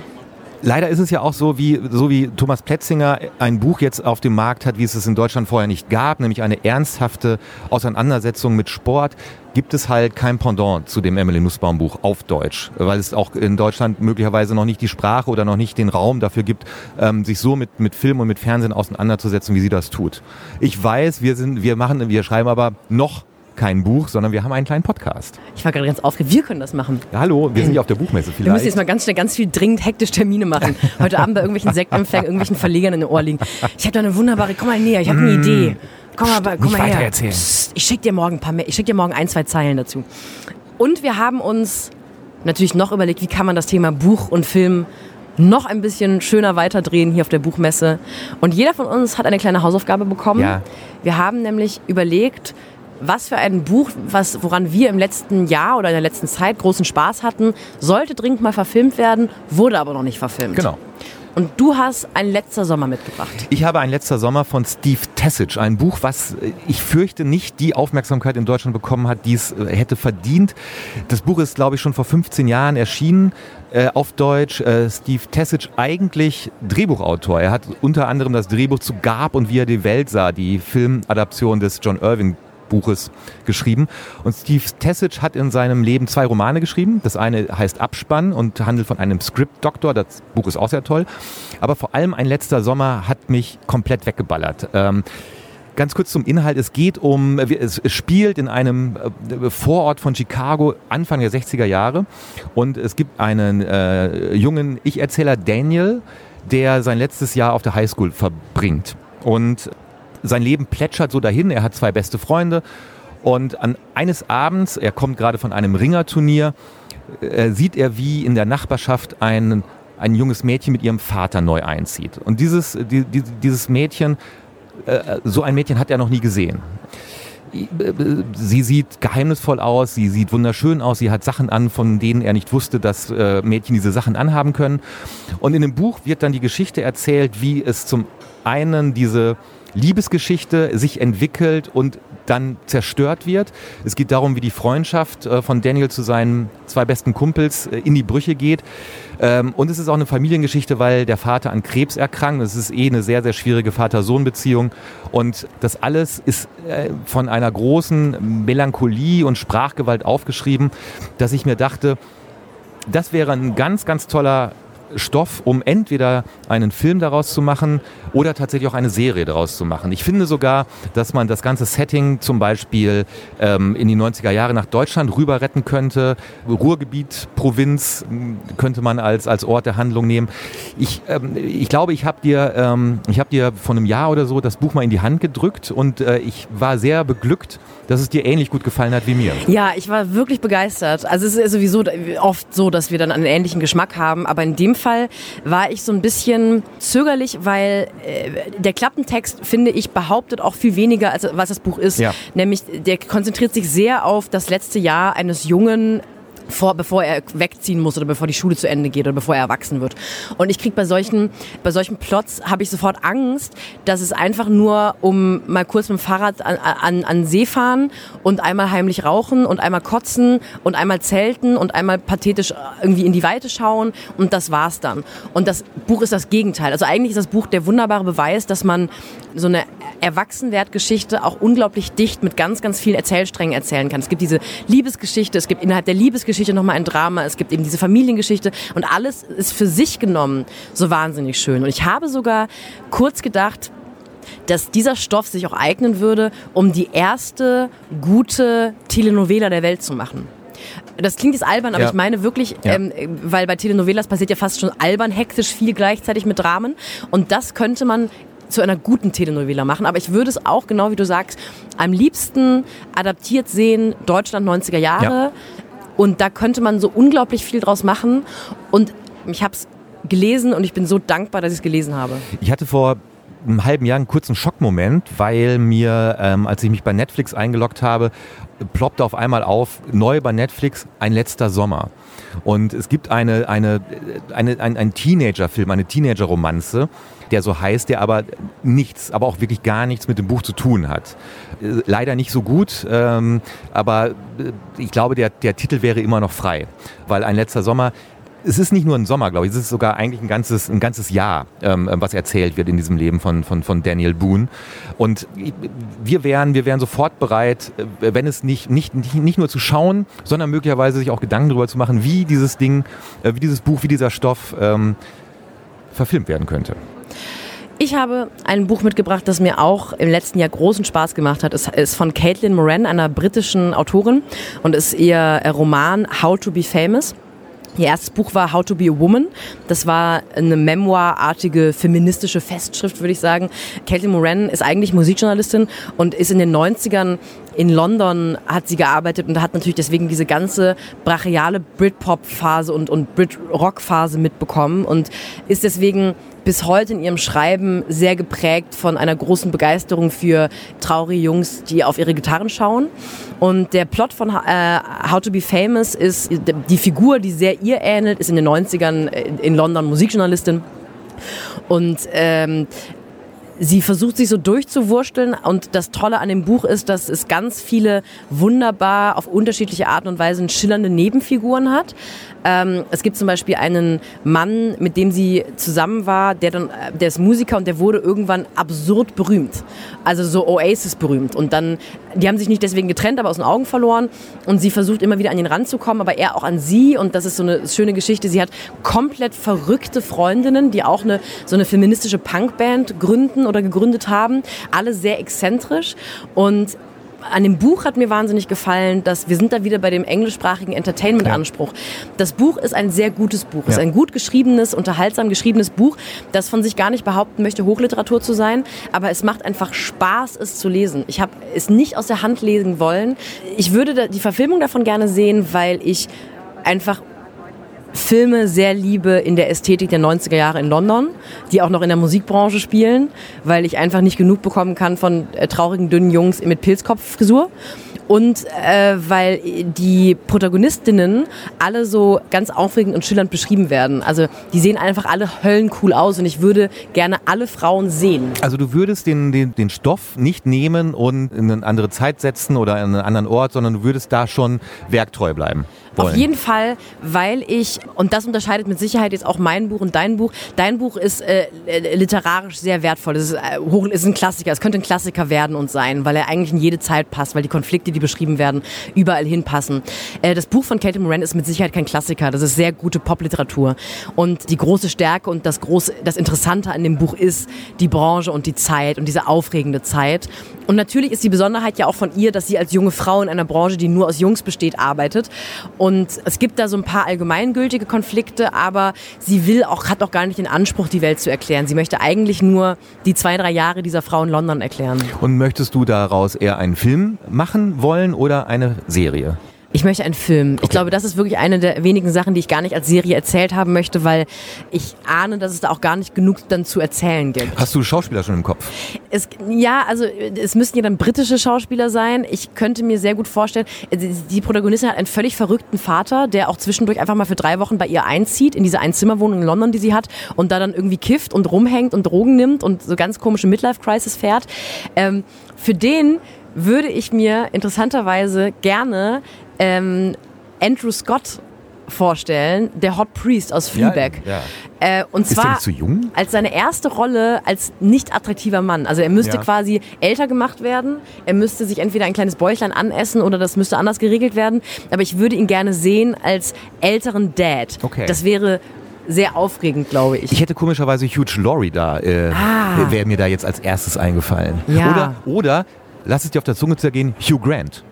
Leider ist es ja auch so, wie, so wie Thomas Pletzinger ein Buch jetzt auf dem Markt hat, wie es es in Deutschland vorher nicht gab, nämlich eine ernsthafte Auseinandersetzung mit Sport, gibt es halt kein Pendant zu dem Emily Nussbaum Buch auf Deutsch, weil es auch in Deutschland möglicherweise noch nicht die Sprache oder noch nicht den Raum dafür gibt, ähm, sich so mit, mit Film und mit Fernsehen auseinanderzusetzen, wie sie das tut. Ich weiß, wir sind, wir machen, wir schreiben aber noch kein Buch, sondern wir haben einen kleinen Podcast. Ich war gerade ganz aufgeregt. Wir können das machen. Ja, hallo, wir sind ja auf der Buchmesse vielleicht. Wir müssen jetzt mal ganz schnell ganz viel dringend hektisch Termine machen. Heute Abend bei irgendwelchen Sektempfängen, irgendwelchen Verlegern in den Ohr liegen. Ich habe da eine wunderbare, komm mal näher, ich habe eine mm. Idee. Komm mal, komm mal her. Psst, ich schicke dir morgen ein paar, ich schicke dir morgen ein, zwei Zeilen dazu. Und wir haben uns natürlich noch überlegt, wie kann man das Thema Buch und Film noch ein bisschen schöner weiterdrehen hier auf der Buchmesse. Und jeder von uns hat eine kleine Hausaufgabe bekommen. Ja. Wir haben nämlich überlegt, was für ein Buch, was, woran wir im letzten Jahr oder in der letzten Zeit großen Spaß hatten, sollte dringend mal verfilmt werden, wurde aber noch nicht verfilmt. Genau. Und du hast ein letzter Sommer mitgebracht. Ich habe ein letzter Sommer von Steve Tessage, ein Buch, was äh, ich fürchte nicht die Aufmerksamkeit in Deutschland bekommen hat, die es äh, hätte verdient. Das Buch ist, glaube ich, schon vor 15 Jahren erschienen äh, auf Deutsch. Äh, Steve Tessage eigentlich Drehbuchautor. Er hat unter anderem das Drehbuch zu Gab und wie er die Welt sah, die Filmadaption des John Irving Buches geschrieben. Und Steve Tessage hat in seinem Leben zwei Romane geschrieben. Das eine heißt Abspann und handelt von einem Script-Doktor. Das Buch ist auch sehr toll. Aber vor allem ein letzter Sommer hat mich komplett weggeballert. Ähm, Ganz kurz zum Inhalt. Es geht um, es spielt in einem äh, Vorort von Chicago Anfang der 60er Jahre und es gibt einen äh, jungen Ich-Erzähler Daniel, der sein letztes Jahr auf der Highschool verbringt. Und sein Leben plätschert so dahin. Er hat zwei beste Freunde. Und an eines Abends, er kommt gerade von einem Ringerturnier, äh, sieht er, wie in der Nachbarschaft ein, ein junges Mädchen mit ihrem Vater neu einzieht. Und dieses, die, die, dieses Mädchen, äh, so ein Mädchen hat er noch nie gesehen. Sie sieht geheimnisvoll aus, sie sieht wunderschön aus, sie hat Sachen an, von denen er nicht wusste, dass äh, Mädchen diese Sachen anhaben können. Und in dem Buch wird dann die Geschichte erzählt, wie es zum einen diese Liebesgeschichte sich entwickelt und dann zerstört wird. Es geht darum, wie die Freundschaft äh, von Daniel zu seinen zwei besten Kumpels äh, in die Brüche geht. Ähm, und es ist auch eine Familiengeschichte, weil der Vater an Krebs erkrankt. Es ist eh eine sehr, sehr schwierige Vater-Sohn-Beziehung. Und das alles ist äh, von einer großen Melancholie und Sprachgewalt aufgeschrieben, dass ich mir dachte, das wäre ein ganz, ganz toller Stoff, um entweder einen Film daraus zu machen oder tatsächlich auch eine Serie daraus zu machen. Ich finde sogar, dass man das ganze Setting zum Beispiel ähm, in die 90er Jahre nach Deutschland rüber retten könnte. Ruhrgebiet, Provinz könnte man als, als Ort der Handlung nehmen. Ich, ähm, ich glaube, ich habe dir, ähm, hab dir vor einem Jahr oder so das Buch mal in die Hand gedrückt und äh, ich war sehr beglückt, dass es dir ähnlich gut gefallen hat wie mir. Ja, ich war wirklich begeistert. Also es ist sowieso oft so, dass wir dann einen ähnlichen Geschmack haben, aber in dem Fall war ich so ein bisschen zögerlich, weil äh, der Klappentext, finde ich, behauptet auch viel weniger, als was das Buch ist. Ja. Nämlich, der konzentriert sich sehr auf das letzte Jahr eines jungen vor, bevor er wegziehen muss oder bevor die Schule zu Ende geht oder bevor er erwachsen wird. Und ich kriege bei solchen, bei solchen Plots habe ich sofort Angst, dass es einfach nur um mal kurz mit dem Fahrrad an, an, an See fahren und einmal heimlich rauchen und einmal kotzen und einmal zelten und einmal pathetisch irgendwie in die Weite schauen und das war's dann. Und das Buch ist das Gegenteil. Also eigentlich ist das Buch der wunderbare Beweis, dass man so eine Erwachsenwertgeschichte auch unglaublich dicht mit ganz, ganz vielen Erzählsträngen erzählen kann. Es gibt diese Liebesgeschichte, es gibt innerhalb der Liebesgeschichte nochmal ein Drama, es gibt eben diese Familiengeschichte und alles ist für sich genommen so wahnsinnig schön. Und ich habe sogar kurz gedacht, dass dieser Stoff sich auch eignen würde, um die erste gute Telenovela der Welt zu machen. Das klingt jetzt albern, aber ja. ich meine wirklich, ja. ähm, weil bei Telenovelas passiert ja fast schon albern, hektisch viel gleichzeitig mit Dramen. Und das könnte man zu einer guten Telenovela machen. Aber ich würde es auch, genau wie du sagst, am liebsten adaptiert sehen, Deutschland 90er Jahre. Ja. Und da könnte man so unglaublich viel draus machen. Und ich habe es gelesen und ich bin so dankbar, dass ich es gelesen habe. Ich hatte vor einem halben Jahr einen kurzen Schockmoment, weil mir, ähm, als ich mich bei Netflix eingeloggt habe, ploppte auf einmal auf, neu bei Netflix, ein letzter Sommer. Und es gibt eine, eine, eine, ein, ein Teenager-Film, eine Teenager-Romanze, der so heißt, der aber nichts, aber auch wirklich gar nichts mit dem Buch zu tun hat. Äh, leider nicht so gut, ähm, aber äh, ich glaube, der, der Titel wäre immer noch frei, weil ein letzter Sommer es ist nicht nur ein Sommer, glaube ich, es ist sogar eigentlich ein ganzes, ein ganzes Jahr, ähm, was erzählt wird in diesem Leben von, von, von Daniel Boone. Und wir wären, wir wären sofort bereit, äh, wenn es nicht, nicht, nicht nur zu schauen, sondern möglicherweise sich auch Gedanken darüber zu machen, wie dieses Ding, wie dieses Buch, wie dieser Stoff ähm, verfilmt werden könnte. Ich habe ein Buch mitgebracht, das mir auch im letzten Jahr großen Spaß gemacht hat. Es ist von Caitlin Moran, einer britischen Autorin, und ist ihr Roman How to Be Famous. Ihr erstes Buch war How to be a Woman. Das war eine memoirartige feministische Festschrift, würde ich sagen. Caitlin Moran ist eigentlich Musikjournalistin und ist in den 90ern in London hat sie gearbeitet und hat natürlich deswegen diese ganze brachiale Britpop-Phase und, und Brit-Rock-Phase mitbekommen und ist deswegen bis heute in ihrem Schreiben sehr geprägt von einer großen Begeisterung für traurige Jungs, die auf ihre Gitarren schauen. Und der Plot von äh, How to Be Famous ist, die Figur, die sehr ihr ähnelt, ist in den 90ern in London Musikjournalistin. Und ähm, sie versucht sich so durchzuwursteln und das Tolle an dem Buch ist, dass es ganz viele wunderbar auf unterschiedliche Art und Weise schillernde Nebenfiguren hat. Ähm, es gibt zum Beispiel einen Mann, mit dem sie zusammen war, der dann, äh, der ist Musiker und der wurde irgendwann absurd berühmt. Also so Oasis berühmt. Und dann, die haben sich nicht deswegen getrennt, aber aus den Augen verloren. Und sie versucht immer wieder an ihn ranzukommen, aber er auch an sie. Und das ist so eine schöne Geschichte. Sie hat komplett verrückte Freundinnen, die auch eine, so eine feministische Punkband gründen oder gegründet haben. Alle sehr exzentrisch. Und an dem Buch hat mir wahnsinnig gefallen, dass wir sind da wieder bei dem englischsprachigen Entertainment-Anspruch. Ja. Das Buch ist ein sehr gutes Buch. Ja. Es ist ein gut geschriebenes, unterhaltsam geschriebenes Buch, das von sich gar nicht behaupten möchte, Hochliteratur zu sein. Aber es macht einfach Spaß, es zu lesen. Ich habe es nicht aus der Hand lesen wollen. Ich würde die Verfilmung davon gerne sehen, weil ich einfach Filme sehr liebe in der Ästhetik der 90er Jahre in London, die auch noch in der Musikbranche spielen, weil ich einfach nicht genug bekommen kann von äh, traurigen, dünnen Jungs mit Pilzkopffrisur und äh, weil die Protagonistinnen alle so ganz aufregend und schillernd beschrieben werden. Also die sehen einfach alle höllencool aus und ich würde gerne alle Frauen sehen. Also du würdest den, den, den Stoff nicht nehmen und in eine andere Zeit setzen oder in einen anderen Ort, sondern du würdest da schon werktreu bleiben. Wollen. Auf jeden Fall, weil ich, und das unterscheidet mit Sicherheit jetzt auch mein Buch und dein Buch, dein Buch ist äh, literarisch sehr wertvoll. Es ist, äh, hoch, ist ein Klassiker, es könnte ein Klassiker werden und sein, weil er eigentlich in jede Zeit passt, weil die Konflikte, die beschrieben werden, überall hinpassen. Äh, das Buch von Katie Moran ist mit Sicherheit kein Klassiker, das ist sehr gute Popliteratur. Und die große Stärke und das, große, das Interessante an dem Buch ist die Branche und die Zeit und diese aufregende Zeit. Und natürlich ist die Besonderheit ja auch von ihr, dass sie als junge Frau in einer Branche, die nur aus Jungs besteht, arbeitet. Und es gibt da so ein paar allgemeingültige Konflikte, aber sie will auch, hat auch gar nicht den Anspruch, die Welt zu erklären. Sie möchte eigentlich nur die zwei, drei Jahre dieser Frau in London erklären. Und möchtest du daraus eher einen Film machen wollen oder eine Serie? Ich möchte einen Film. Okay. Ich glaube, das ist wirklich eine der wenigen Sachen, die ich gar nicht als Serie erzählt haben möchte, weil ich ahne, dass es da auch gar nicht genug dann zu erzählen gibt. Hast du Schauspieler schon im Kopf? Es, ja, also es müssten ja dann britische Schauspieler sein. Ich könnte mir sehr gut vorstellen, die Protagonistin hat einen völlig verrückten Vater, der auch zwischendurch einfach mal für drei Wochen bei ihr einzieht, in diese Einzimmerwohnung in London, die sie hat, und da dann irgendwie kifft und rumhängt und Drogen nimmt und so ganz komische Midlife-Crisis fährt. Ähm, für den würde ich mir interessanterweise gerne ähm, Andrew Scott vorstellen, der Hot Priest aus Fleabag. Ja, ja. Äh, und Ist zwar als seine erste Rolle als nicht attraktiver Mann. Also er müsste ja. quasi älter gemacht werden. Er müsste sich entweder ein kleines Bäuchlein anessen oder das müsste anders geregelt werden. Aber ich würde ihn gerne sehen als älteren Dad. Okay. Das wäre sehr aufregend, glaube ich. Ich hätte komischerweise Hugh Laurie da, äh, ah. wäre mir da jetzt als erstes eingefallen. Ja. Oder, oder, lass es dir auf der Zunge zergehen, Hugh Grant.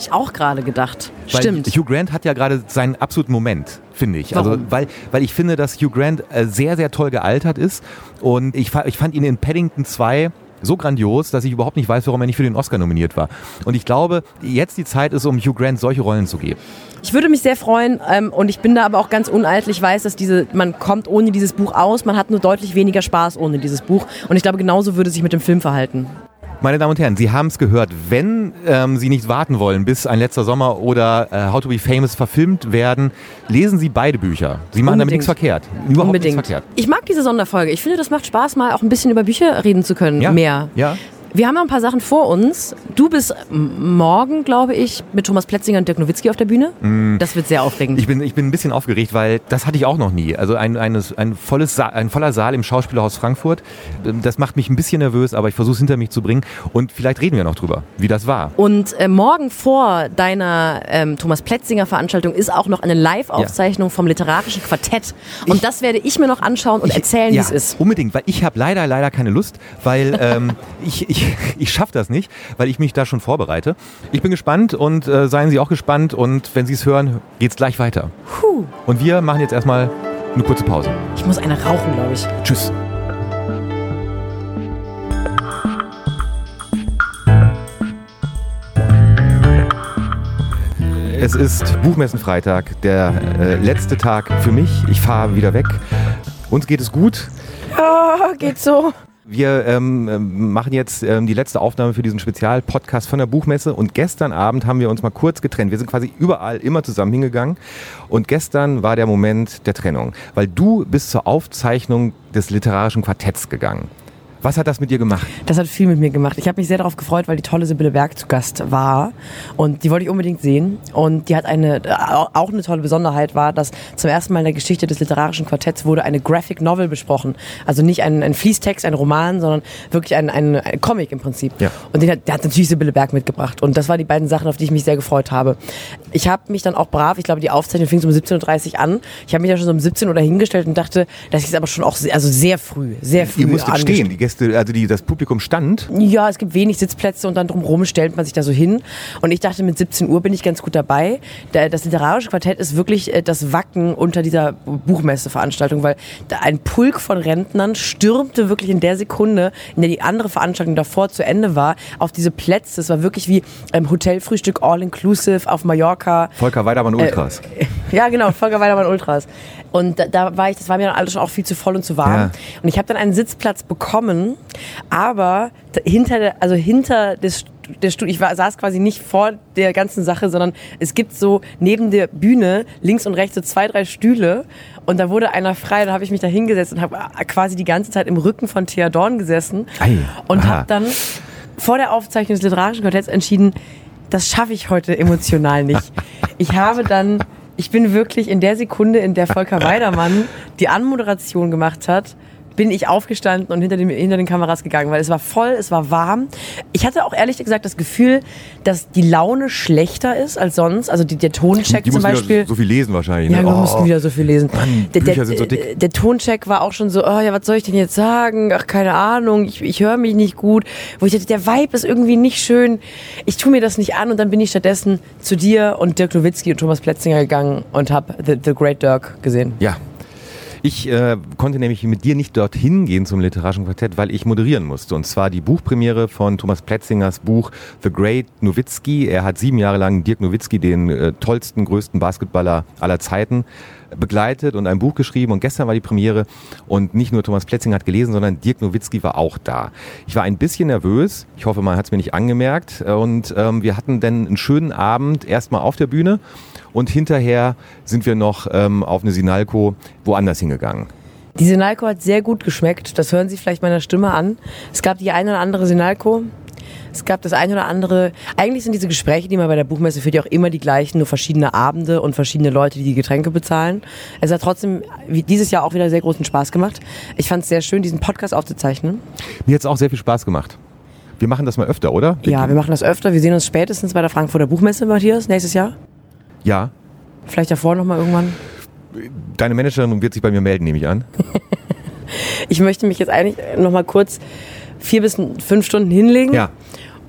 Ich auch gerade gedacht. Weil Stimmt. Hugh Grant hat ja gerade seinen absoluten Moment, finde ich. Also, Warum? Also, weil, weil ich finde, dass Hugh Grant äh, sehr, sehr toll gealtert ist. Und ich, ich fand ihn in Paddington 2 so grandios, dass ich überhaupt nicht weiß, warum er nicht für den Oscar nominiert war. Und ich glaube, jetzt die Zeit ist, um Hugh Grant solche Rollen zu geben. Ich würde mich sehr freuen ähm, und ich bin da aber auch ganz uneitel. Ich weiß, dass diese, man kommt ohne dieses Buch aus, man hat nur deutlich weniger Spaß ohne dieses Buch. Und ich glaube, genauso würde sich mit dem Film verhalten. Meine Damen und Herren, Sie haben es gehört. Wenn ähm, Sie nicht warten wollen, bis ein letzter Sommer oder äh, How to Be Famous verfilmt werden, lesen Sie beide Bücher. Sie machen Unbedingt. damit nichts verkehrt. Überhaupt Unbedingt. nichts verkehrt. Ich mag diese Sonderfolge. Ich finde, das macht Spaß, mal auch ein bisschen über Bücher reden zu können. Ja. Mehr. Ja. Wir haben noch ein paar Sachen vor uns. Du bist morgen, glaube ich, mit Thomas Plätzinger und Dirk Nowitzki auf der Bühne. Mm. Das wird sehr aufregend. Ich bin, ich bin ein bisschen aufgeregt, weil das hatte ich auch noch nie. Also ein, ein, ein, volles Sa ein voller Saal im Schauspielhaus Frankfurt. Das macht mich ein bisschen nervös, aber ich versuche es hinter mich zu bringen. Und vielleicht reden wir noch drüber, wie das war. Und äh, morgen vor deiner ähm, Thomas Plätzinger Veranstaltung ist auch noch eine Live-Aufzeichnung ja. vom literarischen Quartett. Und ich, das werde ich mir noch anschauen und ich, erzählen, ja, wie es ist. Unbedingt, weil ich habe leider, leider keine Lust, weil ähm, ich, ich, ich schaffe das nicht, weil ich mich da schon vorbereite. Ich bin gespannt und äh, seien Sie auch gespannt und wenn Sie es hören, geht es gleich weiter. Puh. Und wir machen jetzt erstmal eine kurze Pause. Ich muss eine rauchen, glaube ich. Tschüss. Es ist Buchmessenfreitag, der äh, letzte Tag für mich. Ich fahre wieder weg. Uns geht es gut. Ja, geht so. Wir ähm, ähm, machen jetzt ähm, die letzte Aufnahme für diesen Spezialpodcast von der Buchmesse und gestern Abend haben wir uns mal kurz getrennt. Wir sind quasi überall immer zusammen hingegangen und gestern war der Moment der Trennung, weil du bist zur Aufzeichnung des literarischen Quartetts gegangen. Was hat das mit dir gemacht? Das hat viel mit mir gemacht. Ich habe mich sehr darauf gefreut, weil die tolle Sibylle Berg zu Gast war. Und die wollte ich unbedingt sehen. Und die hat eine, auch eine tolle Besonderheit war, dass zum ersten Mal in der Geschichte des literarischen Quartetts wurde eine Graphic Novel besprochen. Also nicht ein, ein Fließtext, ein Roman, sondern wirklich ein, ein, ein Comic im Prinzip. Ja. Und den hat, der hat natürlich Sibylle Berg mitgebracht. Und das waren die beiden Sachen, auf die ich mich sehr gefreut habe. Ich habe mich dann auch brav, ich glaube, die Aufzeichnung fing so um 17.30 Uhr an. Ich habe mich ja schon so um 17 Uhr dahingestellt und dachte, dass ich es aber schon auch sehr, also sehr früh, sehr früh Ihr musstet stehen, die Gäste, also die, das Publikum stand? Ja, es gibt wenig Sitzplätze und dann drumherum stellt man sich da so hin. Und ich dachte, mit 17 Uhr bin ich ganz gut dabei. Das literarische Quartett ist wirklich äh, das Wacken unter dieser Buchmesseveranstaltung, weil ein Pulk von Rentnern stürmte wirklich in der Sekunde, in der die andere Veranstaltung davor zu Ende war, auf diese Plätze. Es war wirklich wie ähm, Hotelfrühstück all-inclusive auf Mallorca. Volker Weidermann Ultras. Äh, Ja, genau, Volker Weidermann Ultras. Und da, da, war ich, das war mir dann alles schon auch viel zu voll und zu warm. Ja. Und ich habe dann einen Sitzplatz bekommen, aber hinter der, also hinter des der Stuhl, ich war, saß quasi nicht vor der ganzen Sache, sondern es gibt so neben der Bühne links und rechts so zwei, drei Stühle und da wurde einer frei, da habe ich mich da hingesetzt und habe quasi die ganze Zeit im Rücken von Thea Dorn gesessen Ei, und habe dann vor der Aufzeichnung des literarischen Quartetts entschieden, das schaffe ich heute emotional nicht. Ich habe dann, ich bin wirklich in der Sekunde, in der Volker Weidermann die Anmoderation gemacht hat, bin ich aufgestanden und hinter, dem, hinter den Kameras gegangen, weil es war voll, es war warm. Ich hatte auch ehrlich gesagt das Gefühl, dass die Laune schlechter ist als sonst. Also die, der Toncheck die zum Beispiel. so viel lesen wahrscheinlich. Ja, ne? wir oh. mussten wieder so viel lesen. Mann, der, der, so der, Toncheck war auch schon so, oh ja, was soll ich denn jetzt sagen? Ach, keine Ahnung, ich, ich höre mich nicht gut. Wo ich dachte, der Vibe ist irgendwie nicht schön. Ich tue mir das nicht an und dann bin ich stattdessen zu dir und Dirk Nowitzki und Thomas Plätzinger gegangen und habe The, The Great Dirk gesehen. Ja, ich äh, konnte nämlich mit dir nicht dorthin gehen zum literarischen Quartett, weil ich moderieren musste. Und zwar die Buchpremiere von Thomas Plätzingers Buch The Great Nowitzki. Er hat sieben Jahre lang Dirk Nowitzki, den äh, tollsten, größten Basketballer aller Zeiten, begleitet und ein Buch geschrieben. Und gestern war die Premiere und nicht nur Thomas Plätzinger hat gelesen, sondern Dirk Nowitzki war auch da. Ich war ein bisschen nervös. Ich hoffe, man hat es mir nicht angemerkt. Und ähm, wir hatten dann einen schönen Abend erstmal auf der Bühne und hinterher sind wir noch ähm, auf eine Sinalco woanders hingegangen. Die Sinalco hat sehr gut geschmeckt. Das hören Sie vielleicht meiner Stimme an. Es gab die eine oder andere Sinalco. Es gab das eine oder andere. Eigentlich sind diese Gespräche, die man bei der Buchmesse führt, ja auch immer die gleichen, nur verschiedene Abende und verschiedene Leute, die die Getränke bezahlen. Es hat trotzdem wie dieses Jahr auch wieder sehr großen Spaß gemacht. Ich fand es sehr schön, diesen Podcast aufzuzeichnen. Mir hat es auch sehr viel Spaß gemacht. Wir machen das mal öfter, oder? Ja, wir machen das öfter. Wir sehen uns spätestens bei der Frankfurter Buchmesse, Matthias, nächstes Jahr. Ja. Vielleicht davor nochmal irgendwann? Deine Managerin wird sich bei mir melden, nehme ich an. ich möchte mich jetzt eigentlich nochmal kurz vier bis fünf Stunden hinlegen ja.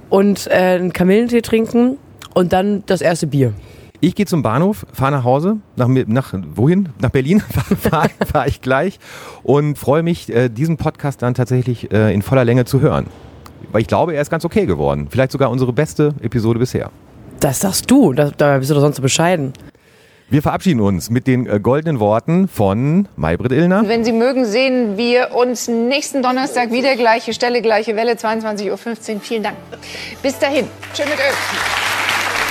und äh, einen Kamillentee trinken und dann das erste Bier. Ich gehe zum Bahnhof, fahre nach Hause, nach, nach wohin? Nach Berlin fahre fahr ich gleich und freue mich, äh, diesen Podcast dann tatsächlich äh, in voller Länge zu hören. Weil ich glaube, er ist ganz okay geworden. Vielleicht sogar unsere beste Episode bisher. Das sagst du, da, da bist du doch sonst so bescheiden. Wir verabschieden uns mit den äh, goldenen Worten von Maybrit Illner. Wenn Sie mögen, sehen wir uns nächsten Donnerstag wieder. Gleiche Stelle, gleiche Welle, 22.15 Uhr. Vielen Dank. Bis dahin. Schön mit Öl.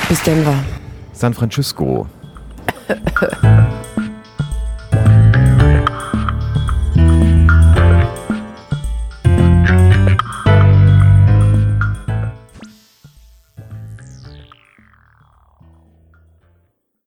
Bis Denver. San Francisco.